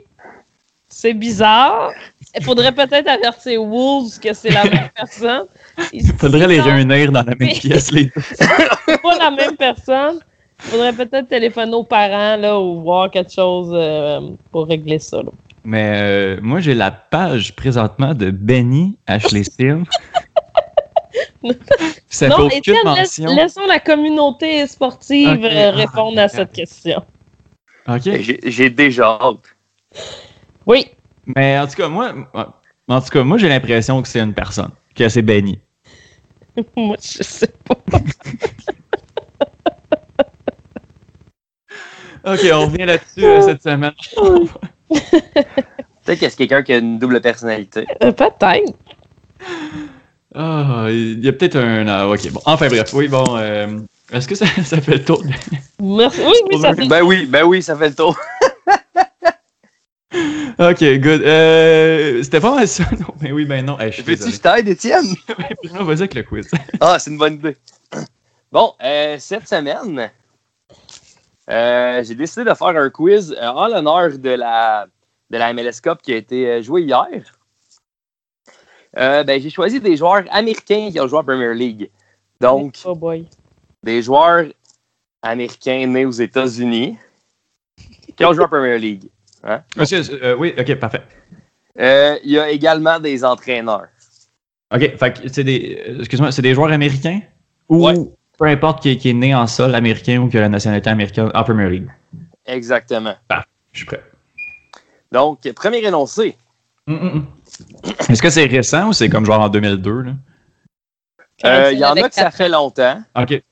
S4: c'est bizarre. Il faudrait peut-être avertir Wolves que c'est la même personne.
S3: Il faudrait les réunir dans la même pièce, les deux.
S4: c'est pas la même personne. Il faudrait peut-être téléphoner aux parents là, ou voir quelque chose euh, pour régler ça. là.
S3: Mais euh, moi, j'ai la page présentement de Benny Ashley Seal. Ça fait
S4: non,
S3: aucune
S4: Étienne,
S3: mention.
S4: laissons la communauté sportive euh,
S3: Ah,
S4: répondre à cette question.
S3: OK.
S5: J'ai j'ai déjà hâte.
S4: Oui.
S3: Mais en tout cas, moi, en tout cas, moi, j'ai l'impression que c'est une personne, que c'est Benny.
S4: Moi, je sais pas.
S3: OK, on revient là-dessus euh, cette semaine.
S5: Peut-être que c'est quelqu'un qui a une double personnalité.
S4: Euh, Peut-être.
S3: Ah, il y a peut-être un. ah, ok, bon. Enfin, bref, oui, bon. euh, Est-ce que ça, ça fait le tour? de-
S4: Merci. Oui, oui, ça fait
S5: Ben oui, ben oui, ça fait le tour.
S3: Ok, good. Euh, C'était pas mal ça. Non, mais oui, ben non. Hey, je
S5: Veux-tu je t'aide, Étienne?
S3: Ouais, Bruno, vas-y avec le quiz.
S5: Ah, c'est une bonne idée. Bon, euh, cette semaine, euh, j'ai décidé de faire un quiz en l'honneur de la, de la MLS Cup qui a été euh, jouée hier. Euh, ben, j'ai choisi des joueurs américains qui ont joué en Premier League. Donc,
S4: Oh boy.
S5: des joueurs américains nés aux États-Unis qui ont joué en Premier League. Hein?
S3: Monsieur, euh, oui, ok, parfait.
S5: Euh, Il y a également des entraîneurs.
S3: Ok, fait que c'est des. euh, Excuse-moi, c'est des joueurs américains? Ou
S5: Ouais.
S3: peu importe qui, est- qui est né en sol américain ou qui a la nationalité américaine en Premier League?
S5: Exactement.
S3: Je suis prêt.
S5: Donc, premier énoncé.
S3: Hum, hum, hum. Est-ce que c'est récent ou c'est comme genre en 2002? Là?
S5: Euh, Il y en a que ça fait longtemps
S3: Ok,
S5: et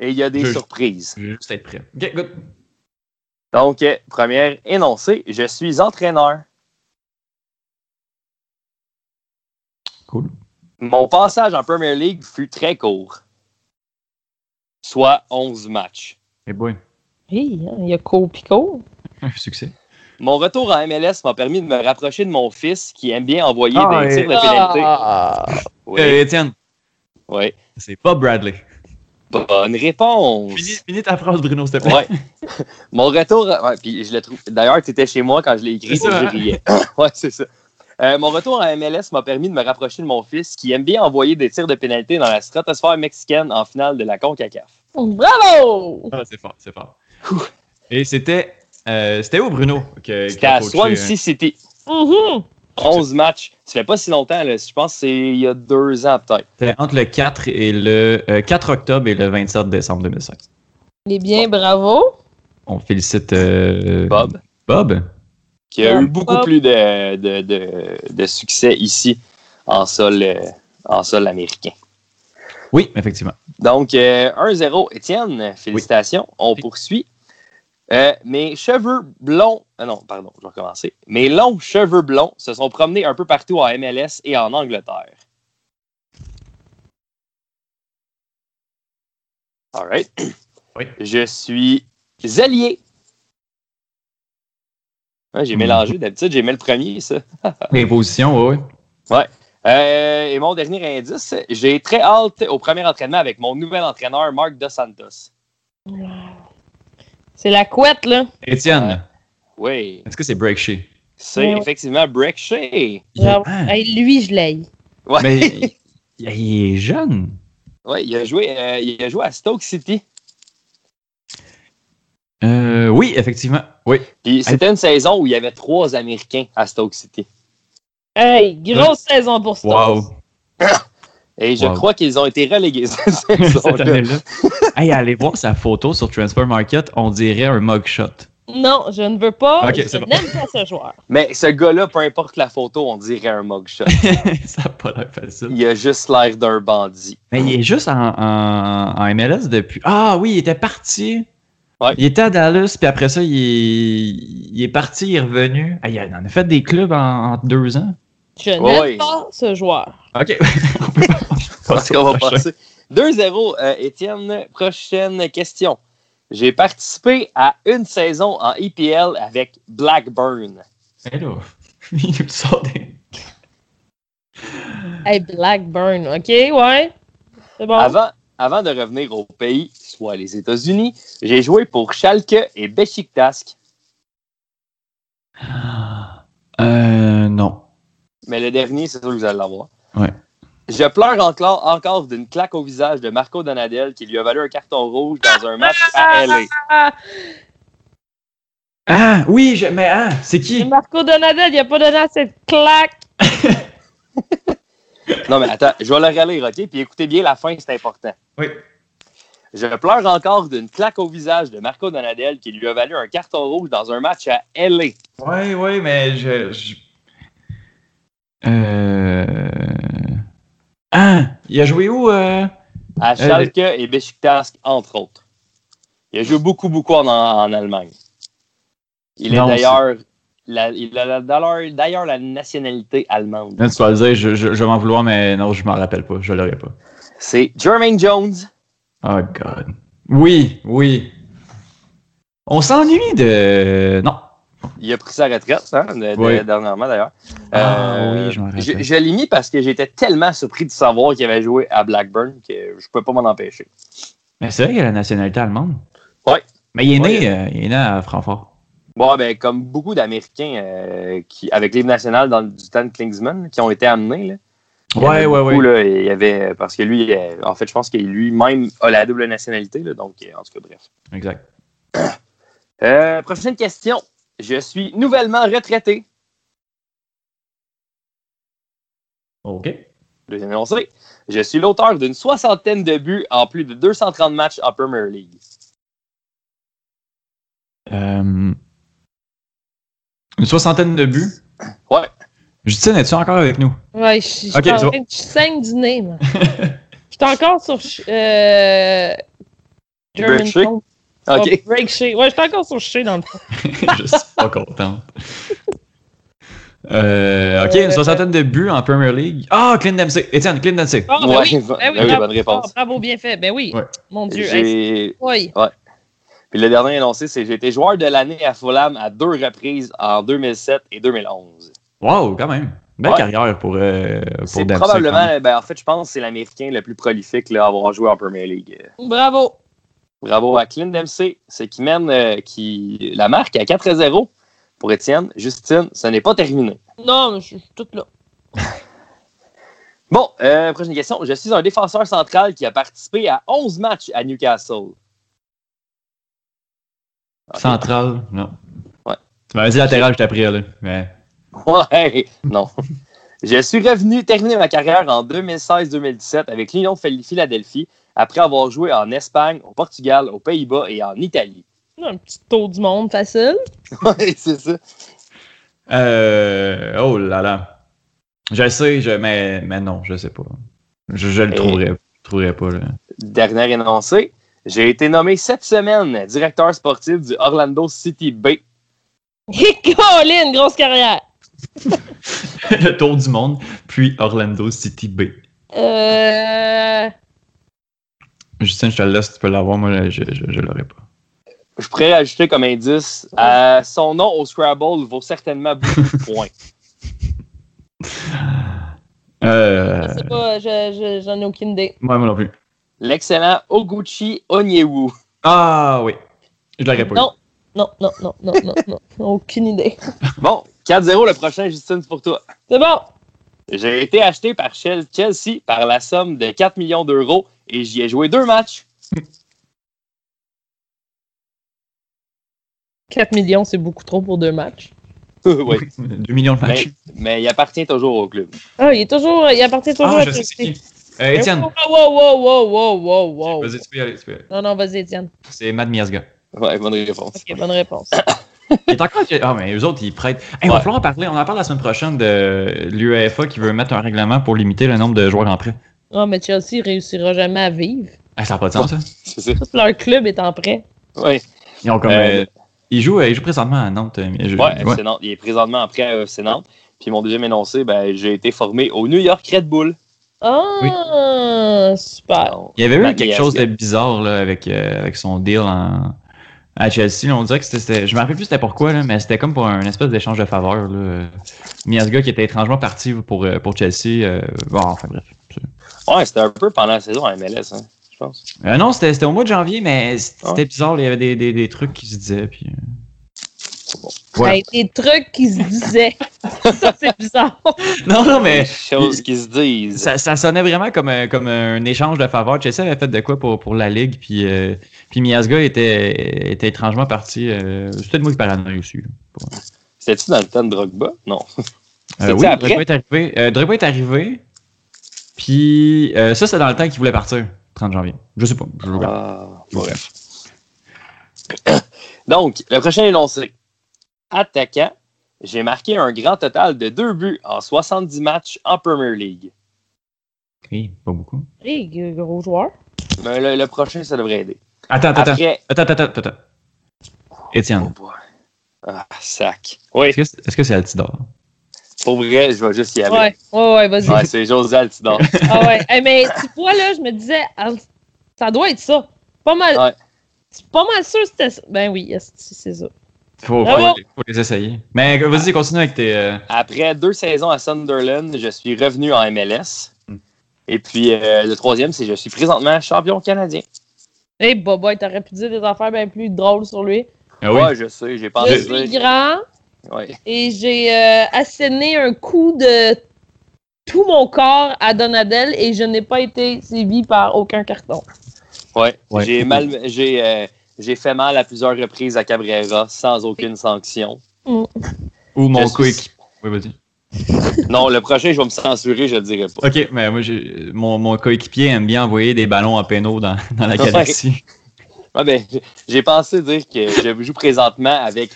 S5: il y a des
S3: Je-
S5: surprises.
S3: je vais juste être prêt. Ok, good.
S5: Donc, euh, premier énoncé, je suis entraîneur.
S3: Cool.
S5: Mon passage en Premier League fut très court, soit 11 matchs.
S3: Eh boy,
S4: Oui, hein, il y a Cole Pico.
S3: un succès.
S5: Mon retour en MLS m'a permis de me rapprocher de mon fils qui aime bien envoyer
S3: Ah,
S5: des tirs de pénalité.
S4: Ah,
S5: Oui,
S3: Euh, Étienne,
S5: oui.
S3: c'est pas Bradley.
S5: Bonne réponse.
S3: Finis, finis ta phrase, Bruno, s'il te plaît.
S5: Ouais. Mon retour. ouais, puis je le trouve. D'ailleurs, tu étais chez moi quand je l'ai écrit
S3: C'est
S5: je
S3: hein?
S5: riais. ouais, c'est ça. Euh, mon retour à MLS m'a permis de me rapprocher de mon fils qui aime bien envoyer des tirs de pénalité dans la stratosphère mexicaine en finale de la CONCACAF.
S4: Bravo!
S3: Ah, c'est fort, c'est fort. Et c'était. Euh, c'était où, Bruno? que-
S5: C'était à Swansea
S3: euh,
S5: City.
S4: Mhm.
S5: 11 matchs. Ça fait pas si longtemps, là. Je pense que c'est il y a deux ans peut-être.
S3: C'était entre le 4 et le euh, 4 octobre et le 27 décembre 2016.
S4: Eh bien, bravo.
S3: On félicite euh,
S5: Bob.
S3: Bob.
S5: Qui a eu beaucoup
S4: Bob.
S5: plus de, de, de, de succès ici en sol, euh, en sol américain.
S3: Oui, effectivement.
S5: Donc, euh, 1-0. Étienne, félicitations. On poursuit. Euh, mes cheveux blonds. ah non, pardon, je vais recommencer. Mes longs cheveux blonds se sont promenés un peu partout en MLS et en Angleterre. All right.
S3: Oui.
S5: Je suis allié. Ouais, j'ai mélangé. D'habitude, j'ai mis le premier, ça.
S3: Les positions, oui.
S5: Ouais. Euh, et mon dernier indice, j'ai très hâte au premier entraînement avec mon nouvel entraîneur, Marc Dos Santos.
S4: C'est la couette, là.
S3: Étienne,
S5: Oui,
S3: est-ce que c'est Break Shea?
S5: c'est
S4: Ouais.
S5: effectivement Break Shea.
S3: Ah.
S4: Hey, lui, je l'aille.
S5: Ouais.
S3: Mais il, il est jeune.
S5: Ouais, il, a joué, euh, il a joué à Stoke City.
S3: Euh, oui, effectivement. Oui.
S5: Puis c'était une saison où il y avait trois Américains à Stoke City.
S4: Hey, grosse saison pour ça.
S3: Wow.
S5: Et je
S3: Wow.
S5: crois qu'ils ont été relégués cette
S3: année-là. hey, allez voir sa photo sur Transfer Market, on dirait un mugshot.
S4: Non, je ne veux pas.
S3: Ok,
S4: je
S3: c'est bon.
S4: n'aime pas ce joueur.
S5: Mais ce gars-là, peu importe la photo, on dirait un mugshot.
S3: ça n'a pas l'air facile.
S5: Il a juste l'air d'un bandit.
S3: Mais il est juste en, en- en MLS depuis. Ah oui, il était parti.
S5: Ouais.
S3: Il était à Dallas, puis après ça, il est, il est parti, il est revenu. Ah, il en a fait des clubs en, en deux ans.
S4: Je n'aime
S5: Ouais.
S4: pas ce joueur.
S3: OK.
S5: Pense qu'on va passer. 2-0, euh, Étienne. Prochaine question. J'ai participé à une saison en EPL avec Blackburn.
S3: Mais là, il nous sort des.
S4: Hey, Blackburn, OK, ouais. C'est bon.
S5: Avant, avant de revenir au pays, soit les États-Unis, j'ai joué pour Schalke et Besiktas.
S3: Euh, non.
S5: Mais le dernier, c'est sûr que vous allez l'avoir.
S3: Ouais.
S5: Je pleure encore, encore d'une claque au visage de Marco Donadel qui lui a valu un carton rouge dans un match à LA.
S4: Ah,
S3: Ah, oui, je- mais ah, c'est qui?
S4: Marco Donadel, il a pas donné de claque.
S5: Non, mais attends, je vais le relire, OK? Puis écoutez bien la fin, c'est important.
S3: Oui.
S5: Je pleure encore d'une claque au visage de Marco Donadel qui lui a valu un carton rouge dans un match à LA.
S3: Oui, oui, mais je. je- Euh. Ah, il a joué où? euh?
S5: À Schalke et Besiktas, entre autres. Il a joué beaucoup, beaucoup en, en Allemagne. Il
S3: Non,
S5: est d'ailleurs. la- il a d'ailleurs la nationalité allemande.
S3: Tu vas le dire, je, je, je vais m'en vouloir, mais non, je m'en rappelle pas. Je l'aurais pas.
S5: C'est Jermaine Jones.
S3: Oh, God. Oui, oui. On s'ennuie de. Non.
S5: Il a pris sa retraite, hein, de- de-
S3: Oui.
S5: dernièrement d'ailleurs.
S3: Ah
S5: Euh,
S3: oui, je
S5: l'ai mis parce que j'étais tellement surpris de savoir qu'il avait joué à Blackburn que je ne pouvais pas m'en empêcher.
S3: Mais c'est vrai qu'il a la nationalité allemande.
S5: Ouais.
S3: Mais il est né, euh, il est né à Francfort.
S5: Bon, ben, comme beaucoup d'Américains euh, qui, avec l'hymne national dans du temps de Klinsmann, qui ont été amenés. Là, Il y en a
S3: Ouais, ouais,
S5: beaucoup,
S3: ouais.
S5: là, il y avait, parce que lui, en fait, je pense qu'il lui-même a la double nationalité. Là, donc, en tout cas, bref.
S3: Exact.
S5: Euh, prochaine question. Je suis nouvellement retraité.
S3: OK.
S5: Deuxième énoncé. Je suis l'auteur d'une soixantaine de buts en plus de 230 matchs en Premier League.
S3: Euh, Une soixantaine de buts?
S5: Ouais.
S3: Justine, es-tu encore avec nous?
S4: Ouais, je je- je
S3: Ok,
S4: suis en de- je saigne du nez, moi. J'étais encore sur. euh, German.
S5: OK.
S4: Oh, Break Shea. Ouais, j'étais encore sur Shea dans le fond.
S3: je suis pas content. Euh, ok, une soixantaine de buts en Premier League. Ah, Clint Dempsey. Étienne, Clint Dempsey.
S4: Ah, ben
S5: Ouais,
S4: oui,
S5: ben
S4: oui,
S5: oui,
S4: bravo,
S5: bonne réponse.
S4: Ah, bravo, bien fait. Ben oui.
S3: Ouais.
S4: Mon Dieu. hey, oui.
S5: Ouais. Puis le dernier énoncé, c'est j'ai été joueur de l'année à Fulham à deux reprises en 2007 et 2011.
S3: Wow, quand même. Belle
S5: Ouais.
S3: carrière pour, euh, pour
S5: C'est probablement, ben, en fait, je pense que c'est l'Américain le plus prolifique là, à avoir joué en Premier League.
S4: Bravo.
S5: Bravo à Clint Dempsey, c'est qui mène euh, qui, la marque à 4 à 0 pour Étienne. Justine, ce n'est pas terminé.
S4: Non, mais je suis toute là.
S5: Bon, euh, prochaine question. Je suis un défenseur central qui a participé à 11 matchs à Newcastle.
S3: Central, non.
S5: Ouais.
S3: Tu m'avais dit latéral, je t'ai pris, là. Mais...
S5: Ouais, non. Je suis revenu terminer ma carrière en 2016-2017 avec l'Union de Philadelphie après avoir joué en Espagne, au Portugal, aux Pays-Bas et en Italie.
S4: Un petit tour du monde facile.
S5: Oui, c'est ça.
S3: Euh, oh là là. Je sais, je, mais, mais non, je sais pas. Je, je le trouverais, je le trouverais pas. Là.
S5: Dernier énoncé. J'ai été nommé cette semaine directeur sportif du Orlando City Bay.
S4: Et Colin, grosse carrière.
S3: le tour du monde, puis Orlando City B.
S4: Euh...
S3: Justin, je te le laisse, tu peux l'avoir, moi, je, je l'aurais pas.
S5: Je pourrais ajouter comme indice, euh, son nom au Scrabble vaut certainement beaucoup de points.
S3: Euh...
S4: Je sais pas, je- je- j'en ai aucune idée.
S3: Moi, moi non plus.
S5: L'excellent Oguchi Onyewu.
S3: Ah oui. Je l'aurais pas eu.
S4: Non, non, non, non, non, non, non, aucune idée.
S5: Bon, 4-0 le prochain, Justine, c'est pour toi.
S4: C'est bon.
S5: J'ai été acheté par Chel- Chelsea par la somme de 4 millions d'euros et j'y ai joué deux matchs.
S4: 4 millions, c'est beaucoup trop pour deux matchs.
S5: oui.
S3: 2 millions de
S5: Mais,
S3: matchs.
S5: mais il appartient toujours au club.
S4: Ah, il est toujours, il appartient toujours
S3: Ah,
S4: à
S3: je sais
S4: Chelsea.
S3: Euh, Étienne.
S4: Wow, wow, wow, wow, wow, wow, wow.
S3: Vas-y, tu peux y aller. tu peux y aller.
S4: Non, non, vas-y, Étienne.
S3: C'est Mad Miasga.
S5: Ouais, bonne réponse.
S4: Ok, bonne réponse.
S3: Il est encore. Ah, mais eux autres, ils prêtent. Hey, On va
S5: Ouais.
S3: falloir en parler. On en parle la semaine prochaine de l'UEFA qui veut mettre un règlement pour limiter le nombre de joueurs en prêt.
S4: Ah, mais Chelsea réussira jamais à vivre.
S3: Ah, ça n'a pas de sens, ça.
S5: C'est ça.
S4: Leur club est en prêt.
S5: Ouais.
S3: Ils ont comme.
S5: Euh,
S3: euh, ils, jouent, euh, ils jouent présentement à Nantes. euh, je-
S5: Ouais,
S3: ouais.
S5: c'est Nantes. Il est présentement en prêt à FC Nantes. Puis ils m'ont déjà énoncé, ben, j'ai été formé au New York Red Bull.
S4: Ah, super.
S3: Il y avait eu quelque chose de bizarre là, avec, euh, avec son deal en, à Chelsea. là. On dirait que c'était-. Je me rappelle plus c'était pourquoi, là, mais c'était comme pour un espèce d'échange de faveurs. Miasga qui était étrangement parti pour, euh, pour Chelsea. euh, bon, enfin bref.
S5: Ouais, c'était un peu pendant la saison à MLS, hein, je pense.
S3: Euh, non, c'était au mois de janvier, mais c'était bizarre. Il y avait des, des, des trucs qui se disaient. Puis, euh, voilà.
S4: Hey, des trucs qui se disaient. ça, c'est bizarre.
S3: Non, non, mais.
S5: Des choses qui se disent.
S3: Ça, ça sonnait vraiment comme, un- comme un échange de faveurs. Chelsea avait fait de quoi pour, pour la Ligue, puis, euh, puis Miasga était, était étrangement parti. Euh, C'était moi qui paranoïe aussi.
S5: C'était-tu dans le temps de Drogba? Non.
S3: Euh,
S5: C'était
S3: oui,
S5: après?
S3: Drogba est arrivé. Euh, Drogba est arrivé. Puis euh, ça, c'est dans le temps qu'il voulait partir, 30 janvier. Je sais pas. Je regarde.
S5: Ah, bref. Donc, le prochain énoncé. Attaquant, j'ai marqué un grand total de deux buts en 70 matchs en Premier League.
S3: Oui, pas beaucoup.
S4: Hey, gros joueur.
S5: Mais le, le prochain, ça devrait aider.
S3: Attends, attends,
S5: Après-
S3: attends. Attends, attends, attends. Étienne,
S5: Ah, sac. Oui,
S3: est-ce que c'est est-ce que c'est Altidore?
S5: pour vrai, je vais juste y aller.
S4: Ouais, ouais, ouais, vas-y.
S5: Ouais, c'est José Altidore.
S4: Ah ouais. Hey, mais tu vois, là, je me disais, ça doit être ça. Pas mal.
S5: Ouais.
S4: C'est pas mal sûr que c'était ça. Ben oui, c'est ça?
S3: Faut, faut, les essayer. Mais vas-y, continue avec tes. euh,
S5: Après deux saisons à Sunderland, je suis revenu en MLS.
S3: Hmm.
S5: Et puis, euh, le troisième, c'est je suis présentement champion canadien.
S4: Hey, Boba, t'aurais pu dire des affaires bien plus drôles sur lui.
S3: Ah oui?
S5: Ouais, je sais, j'ai
S4: Je
S5: pensé
S4: suis
S5: dire.
S4: grand
S5: Ouais.
S4: et j'ai euh, asséné un coup de tout mon corps à Donadel et je n'ai pas été sévi par aucun carton.
S5: Ouais.
S3: Ouais.
S5: J'ai mal, j'ai, euh, j'ai fait mal à plusieurs reprises à Cabrera sans aucune sanction.
S4: Mm.
S3: Ou mon coéquipier. Oui, vas-y.
S5: Non, le prochain, je vais me censurer, je le dirai pas.
S3: Ok, mais moi, mon, mon coéquipier aime bien envoyer des ballons en pénaux dans, dans la galaxie.
S5: Ouais, ben, j'ai- pensé dire que je joue présentement avec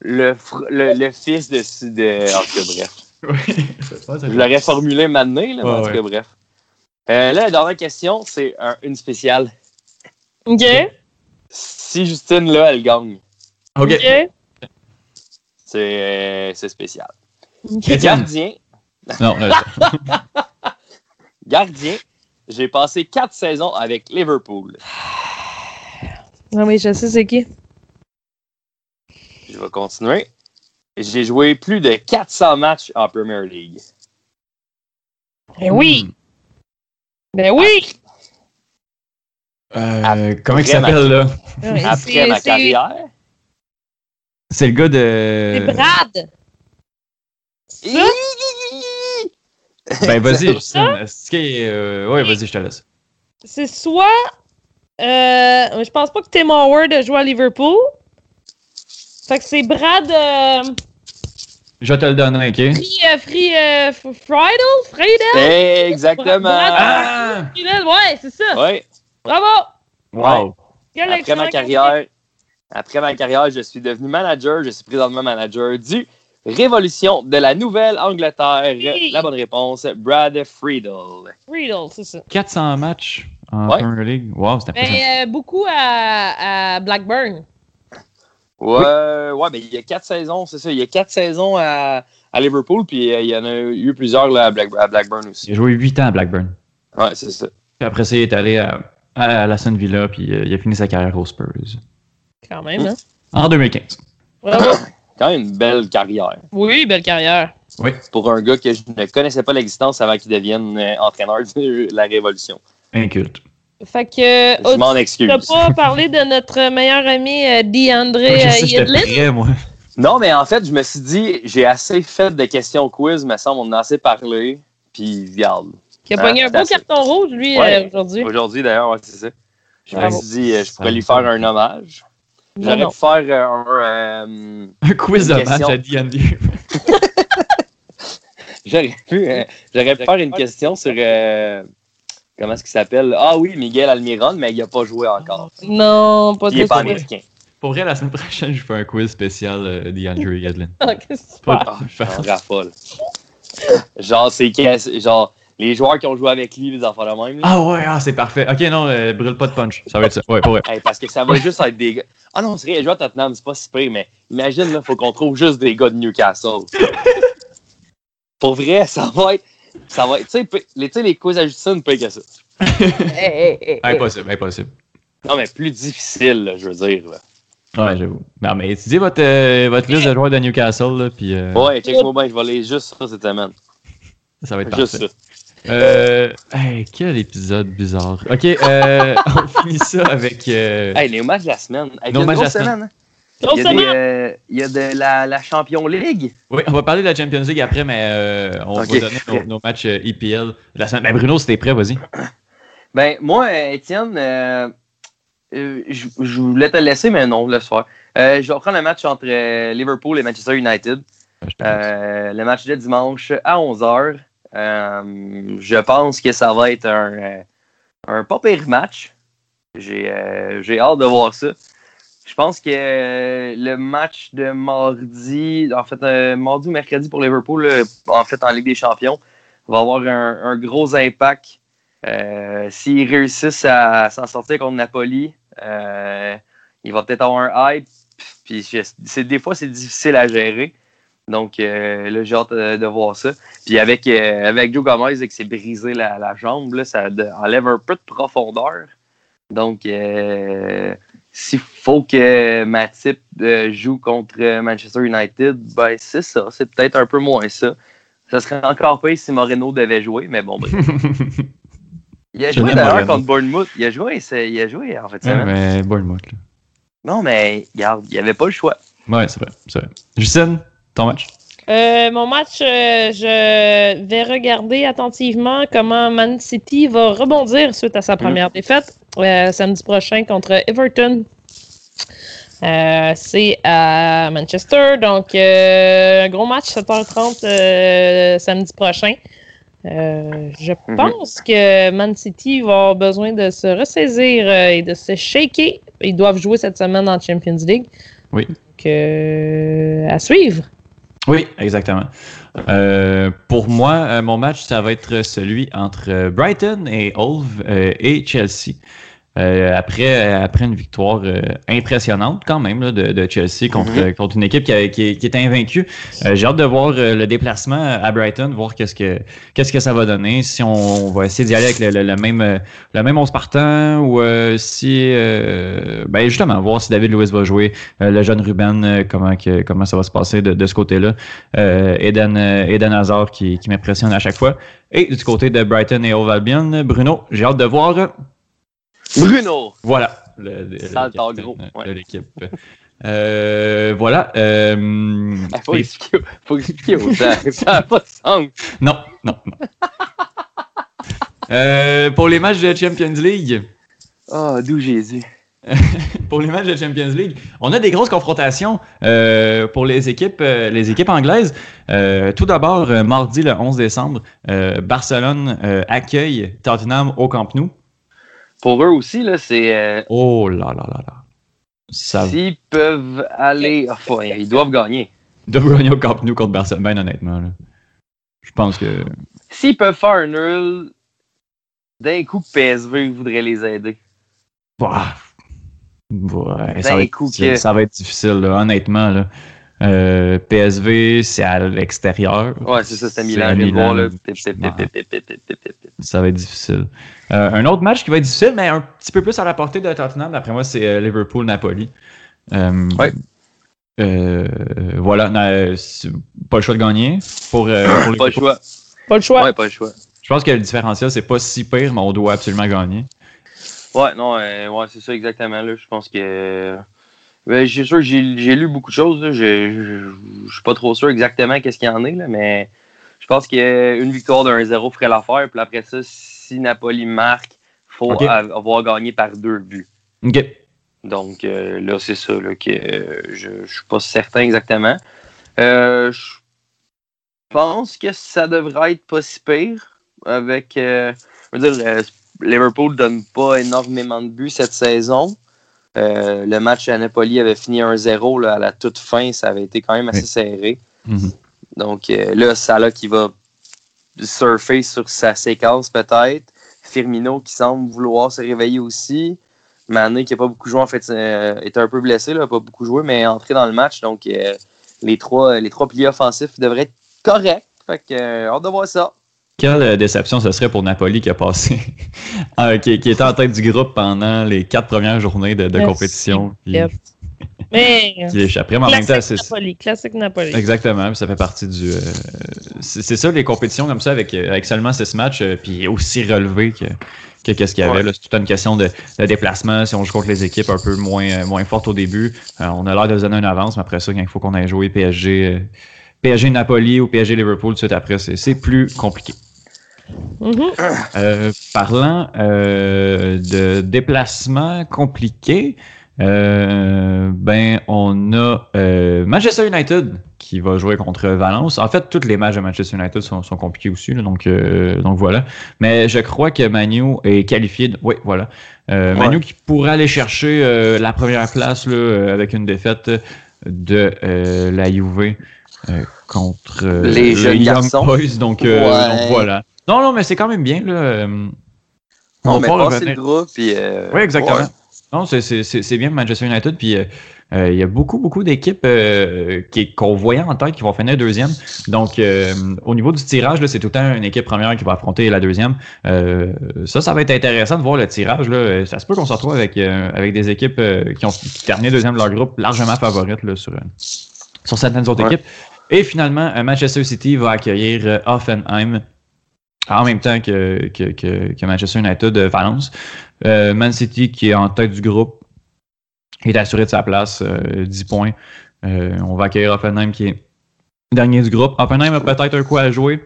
S5: le, fr- le, le fils de. de en tout cas, bref. Je l'aurais formulé maintenant, là, mais en
S3: Ouais,
S5: tout cas, bref. Euh, là, la dernière question, c'est un- une spéciale.
S4: OK?
S5: Si Justine, là, elle gagne,
S3: Ok.
S5: C'est euh, c'est spécial. Gardien,
S3: Non, là,
S5: gardien, j'ai passé quatre saisons avec Liverpool.
S4: Ah oui, je sais c'est qui.
S5: Je vais continuer. J'ai joué plus de 400 matchs en Premier League.
S4: Ben oui! Ben oui!
S3: Euh, comment il s'appelle, là?
S5: Après
S4: c'est-
S5: ma
S4: c'est-
S5: carrière,
S3: C'est le gars
S4: C'est
S3: de.
S4: Brad! Ça?
S3: Ben, vas-y,
S4: Ça?
S3: Justine. Est-ce que. euh, Ouais, vas-y, je te laisse.
S4: C'est soit. Euh, je pense pas que Tim Howard a joué à Liverpool. Fait que c'est Brad. Euh,
S3: Je te le donner, ok?
S4: Free. Euh, free euh, Friedel? Friedel?
S5: Exactement.
S4: Brad-
S3: Ah!
S4: Friedel, ouais, c'est ça.
S5: Ouais.
S4: Bravo!
S3: Wow!
S4: Quel
S5: Après ma carrière, après ma carrière, je suis devenu manager. Je suis présentement manager du Révolution de la Nouvelle-Angleterre.
S4: Oui.
S5: La bonne réponse, Brad Friedel.
S4: Friedel, c'est ça.
S3: 400 matchs en
S5: Ouais.
S3: Premier League. Wow, c'est impressionnant.
S4: Mais euh, beaucoup à, à Blackburn.
S5: Ouais, ouais, mais il y a quatre saisons, c'est ça. Il y a quatre saisons à, à Liverpool, puis euh, il y en a eu plusieurs là, à, Black- à Blackburn aussi.
S3: Il a joué 8 ans à Blackburn.
S5: Ouais, c'est ça.
S3: Puis après ça, il est allé à, à la Sun Villa, puis euh, il a fini sa carrière aux Spurs.
S4: Quand même, hein?
S3: En 2015.
S4: Bravo.
S5: Quand même une belle carrière.
S4: Oui, belle carrière.
S3: Oui.
S5: Pour un gars que je ne connaissais pas l'existence avant qu'il devienne euh, entraîneur de la Révolution.
S3: Inculte.
S4: Fait que.
S5: Je m'en
S4: tu
S5: excuse.
S4: n'as pas parlé de notre meilleur ami euh, DeAndre
S3: Moi.
S5: Non, mais en fait, je me suis dit, j'ai assez fait de questions quiz, me semble, on en a assez parlé. Puis, regarde.
S4: Qui a
S5: Ah,
S4: pogné un beau
S5: assez.
S4: carton rouge, lui,
S5: Ouais.
S4: euh, aujourd'hui.
S5: Aujourd'hui, d'ailleurs, ouais, c'est ça. Je me suis dit, euh, je pourrais lui faire un hommage. J'aurais pu faire un. euh,
S3: Un quiz
S5: question.
S3: à D&D.
S5: J'aurais pu, euh, j'aurais pu faire une question sur. euh, comment est-ce qu'il s'appelle? Ah oui, Miguel Almiron, mais il n'a pas joué encore.
S4: Non, pas
S5: Il n'est pas américain.
S3: Pour vrai, la semaine prochaine, je fais un quiz spécial euh, DeAndre Yedlin.
S4: Ah, qu'est-ce que tu
S5: raffole. genre, c'est genre les joueurs qui ont joué avec lui, les enfants de même. là.
S3: Ah ouais, ah, c'est parfait. Ok, non, euh, brûle pas de punch. Ça va être ça. Ouais, pour vrai.
S5: Hey, parce que ça va juste être des gars. Ah non, c'est vrai, jouer à Tottenham, c'est pas si pire, mais imagine, il faut qu'on trouve juste des gars de Newcastle. Pour vrai, ça va être. Ça va être. Tu sais, les, tu sais, les quiz à Justin, pas que ça.
S4: Hey, hey, hey, hey.
S3: Impossible, impossible.
S5: Non, mais plus difficile, là, je veux dire. là.
S3: Ouais, j'avoue. Non, mais étudiez votre, euh, votre liste de joueurs de Newcastle, là, puis euh,
S5: Ouais, check-moi bien, je vais aller juste ça cette semaine.
S3: ça va être
S5: Juste
S3: parfait.
S5: ça.
S3: Euh, hey, quel épisode bizarre. Ok, euh, on finit ça avec. euh,
S5: Hey, les matchs de la semaine. Hey,
S3: Nos matchs de la semaine.
S5: semaine. hein. Il y a, des,
S4: semaine.
S5: euh, il y a de la, la Champion League.
S3: Oui, on va parler de la Champions League après, mais euh, on va donner nos, nos matchs euh, EPL. La semaine... Ben, Bruno, si t'es prêt, vas-y.
S5: Ben, moi, Étienne, euh, euh, je je voulais te laisser, mais non, faire. Euh, je vais prendre le match entre Liverpool et Manchester United. Euh, le match de dimanche à 11h. Euh, je pense que ça va être un, euh, un pas pire match. J'ai euh, j'ai hâte de voir ça. Je pense que le match de mardi, en fait, mardi ou mercredi pour Liverpool, en fait, en Ligue des Champions, va avoir un, gros impact. S'ils réussissent à s'en sortir contre Napoli, il va peut-être avoir un hype. Puis des fois, c'est difficile à gérer. Donc euh, là, j'ai hâte euh, de voir ça. Puis avec, euh, avec Joe Gomez, et que c'est brisé la, la jambe, là, ça enlève un peu de profondeur. Donc, euh, s'il faut que Matip joue contre Manchester United, ben c'est ça. C'est peut-être un peu moins ça. Ça serait encore pire si Moreno devait jouer, mais bon, bref. Il a joué d'ailleurs contre Bournemouth. Il a joué, il a joué en fait.
S3: Ouais, mais Bournemouth, là.
S5: Non, mais regarde, il n'y avait pas le choix.
S3: Ouais, c'est vrai, c'est vrai. Justine, ton match?
S4: Euh, mon match, euh, je vais regarder attentivement comment Man City va rebondir suite à sa première défaite euh, samedi prochain contre Everton. C'est à Manchester, donc un gros match 7h30 euh, samedi prochain. Je
S5: Mhm.
S4: pense que Man City va avoir besoin de se ressaisir et de se shaker. Ils doivent jouer cette semaine en Champions League.
S3: Oui.
S4: Donc, à suivre.
S3: Oui, exactement. Euh, pour moi, euh, mon match, ça va être celui entre euh, Brighton et Hove euh, et Chelsea. Euh, après, euh, après une victoire euh, impressionnante quand même là, de, de Chelsea contre,
S5: Mhm.
S3: contre une équipe qui, a- qui, qui est invaincue. Euh, J'ai hâte de voir euh, le déplacement à Brighton, voir qu'est-ce que qu'est-ce que ça va donner, si on, va essayer d'y aller avec le, le- le même euh, le même 11 partant ou euh, si euh, ben justement voir si David Lewis va jouer, euh, le jeune Ruben, euh, comment que, comment ça va se passer de, de ce côté-là. Euh, Eden, Eden Hazard qui, qui m'impressionne à chaque fois. Et du côté de Brighton et Hove Albion, Bruno, j'ai hâte de voir.
S5: Bruno!
S3: Voilà. Le, le- le de l'équipe. Euh, voilà. euh,
S5: Il faut expliquer, faut expliquer aux gens. Ça n'a pas de sens.
S3: Non, non, non. Euh, pour les matchs de Champions League,
S5: Ah, d'où Jésus.
S3: pour les matchs de Champions League, on a des grosses confrontations euh, pour les équipes, euh, les équipes anglaises. Euh, tout d'abord, mardi le 11 décembre, Barcelone accueille Tottenham au Camp Nou.
S5: Pour eux aussi, là, c'est. euh,
S3: Oh là là là là. Ça
S5: S'ils peuvent aller. Enfin, ils doivent gagner.
S3: De gagner au Camp Nou contre Barcelone, ben honnêtement. là. Je pense que.
S5: S'ils peuvent faire un nul, d'un coup, PSV voudrait les aider.
S3: Bah, ouais, ça,
S5: D'un
S3: va être,
S5: coup que-
S3: ça va être difficile, là, honnêtement. Là. Euh, PSV, c'est à l'extérieur.
S5: Ouais, c'est ça, c'est
S3: à
S5: Milan. Milan.
S3: Ça va être difficile. Euh, un autre match qui va être difficile, mais un petit peu plus à la portée de Tottenham, d'après moi, c'est euh, Liverpool-Napoli.
S5: Ouais.
S3: voilà, pas le choix de gagner. Pour,
S5: pas le choix.
S4: Pas le choix.
S5: Ouais, pas le choix.
S3: Je pense que le différentiel, c'est pas si pire, mais on doit absolument gagner.
S5: Ouais, non, ouais, c'est ça exactement. Là. Je pense que ben, j'ai sûr que j'ai lu beaucoup de choses. là. Je je suis pas trop sûr exactement qu'est-ce qu'il y en est, là, mais je pense qu'une victoire d'un 1-0 ferait l'affaire. Puis après ça, si Napoli marque, faut
S3: Ok.
S5: av- avoir gagné par deux buts.
S3: Ok.
S5: Donc euh, là, c'est ça là, que euh, je, je suis pas certain exactement. Euh, je pense que ça devrait être pas si pire. Avec, euh, je veux dire, euh, Liverpool donne pas énormément de buts cette saison. Euh, le match à Napoli avait fini 1-0 là, à la toute fin. Ça avait été quand même assez serré.
S3: Mhm.
S5: Donc euh, là, Salah qui va surfer sur sa séquence peut-être. Firmino qui semble vouloir se réveiller aussi. Mané qui n'a pas beaucoup joué en fait euh, est un peu blessé, là, pas beaucoup joué, mais entré dans le match. Donc les trois les trois piliers offensifs devraient être corrects. Fait que hâte de voir ça.
S3: Quelle déception ce serait pour Napoli qui a passé, euh, qui, qui était en tête du groupe pendant les quatre premières journées de, compétition. Puis.
S4: Mais.
S3: qui échapperait, mais en même temps,
S4: Classique
S3: c'est
S4: Napoli. Classique Napoli.
S3: exactement, ça fait partie du. euh, c'est ça les compétitions comme ça avec, avec seulement six matchs, euh, puis aussi relevé que que qu'est-ce qu'il y avait.
S5: Ouais.
S3: C'est toute une question de, de déplacement. Si on joue contre les équipes un peu moins euh, moins fortes au début, euh, on a l'air de se donner une avance, mais après ça, quand il faut qu'on aille jouer PSG. euh, PSG Napoli ou PSG Liverpool tout de suite après, c'est plus compliqué. Euh, parlant euh, de déplacements compliqués, euh, ben on a Manchester United qui va jouer contre Valence. En fait, tous les matchs de Manchester United sont, sont compliqués aussi, là, donc donc voilà. Mais je crois que Manu est qualifié. de- Oui, voilà. Manu qui pourrait aller chercher la première place là, avec une défaite de la Juve contre
S5: Les
S3: le
S5: jeunes
S3: Young
S5: garçons.
S3: Boys. Donc,
S5: Ouais.
S3: donc voilà. Non, non, mais c'est quand même bien. Là. euh, on pouvoir
S5: passer le groupe. Puis, euh,
S3: Oui, exactement.
S5: ouais.
S3: Non, c'est- c'est c'est- c'est bien Manchester United. Puis euh, euh, il y a beaucoup, beaucoup d'équipes euh, qui- qu'on voyait en tête qui vont finir deuxième. Donc, euh, au niveau du tirage, là, c'est tout le temps une équipe première qui va affronter la deuxième. Euh, ça, ça va être intéressant de voir le tirage. Là. Ça se peut qu'on se retrouve avec, euh, avec des équipes euh, qui ont qui terminé deuxième de leur groupe, largement favorites là, sur, euh, sur certaines autres
S5: Ouais.
S3: équipes. Et finalement, Manchester City va accueillir Hoffenheim en même temps que, que, que, que Manchester United euh, Valence. Euh, Man City, qui est en tête du groupe, est assuré de sa place, euh, 10 points. Euh, on va accueillir Hoffenheim, qui est dernier du groupe. Hoffenheim a peut-être un coup à jouer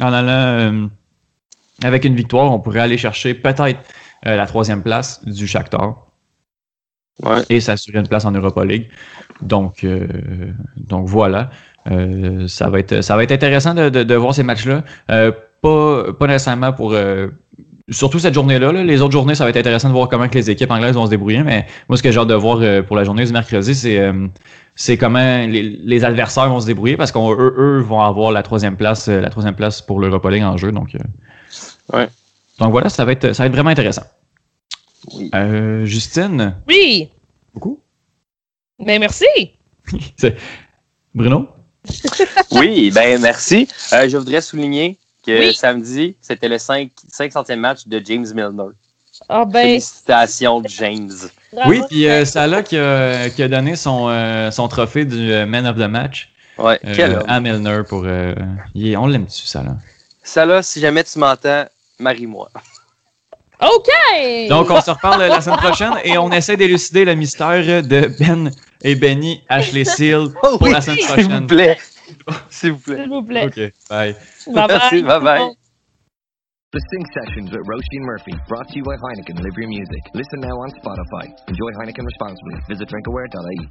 S3: en allant euh, avec une victoire. On pourrait aller chercher peut-être euh, la troisième place du Shakhtar
S5: Ouais.
S3: et s'assurer une place en Europa League. Donc, euh, donc voilà. Euh, ça, va être, ça va être intéressant de, de- de voir ces matchs-là. Pas, pas nécessairement pour. euh, surtout cette journée-là. là. Les autres journées, ça va être intéressant de voir comment que les équipes anglaises vont se débrouiller. Mais moi, ce que j'ai hâte de voir euh, pour la journée du mercredi, c'est euh, c'est comment les, les adversaires vont se débrouiller parce qu'eux eux vont avoir la troisième place, euh, la troisième place pour l'Europa League en jeu. Donc, euh,
S5: Ouais.
S3: donc voilà, ça va être, ça va être vraiment intéressant.
S5: Oui.
S3: Euh, Justine,
S4: Oui.
S3: beaucoup.
S4: Mais merci.
S3: C'est- Bruno?
S5: Oui, ben merci. Euh, je voudrais souligner que
S4: Oui.
S5: samedi, c'était le 5, 500e match de James Milner.
S4: Ah ben.
S5: Félicitations, James.
S4: bravo.
S3: Oui, puis euh, Salah qui a, qui a donné son, euh, son trophée du euh, Man of the Match
S5: Ouais,
S3: euh, à Milner pour. euh, est- on l'aime-tu, Salah?
S5: Ça là, si jamais tu m'entends, marie-moi.
S4: OK.
S3: Donc, on se reparle la semaine prochaine et on essaie d'élucider le mystère de Ben et Benny Ashley Seal
S5: Oh
S3: pour la semaine
S5: S'il vous
S3: prochaine.
S5: plaît. S'il vous plaît.
S4: S'il vous plaît.
S3: OK, bye.
S4: Bye
S5: Merci,
S4: bye.
S5: bye-bye.
S9: The Sync Sessions with Roshi and Murphy, brought to you by Heineken Live Your Music. Listen now on Spotify. Enjoy Heineken responsibly. Visit drinkaware.ie.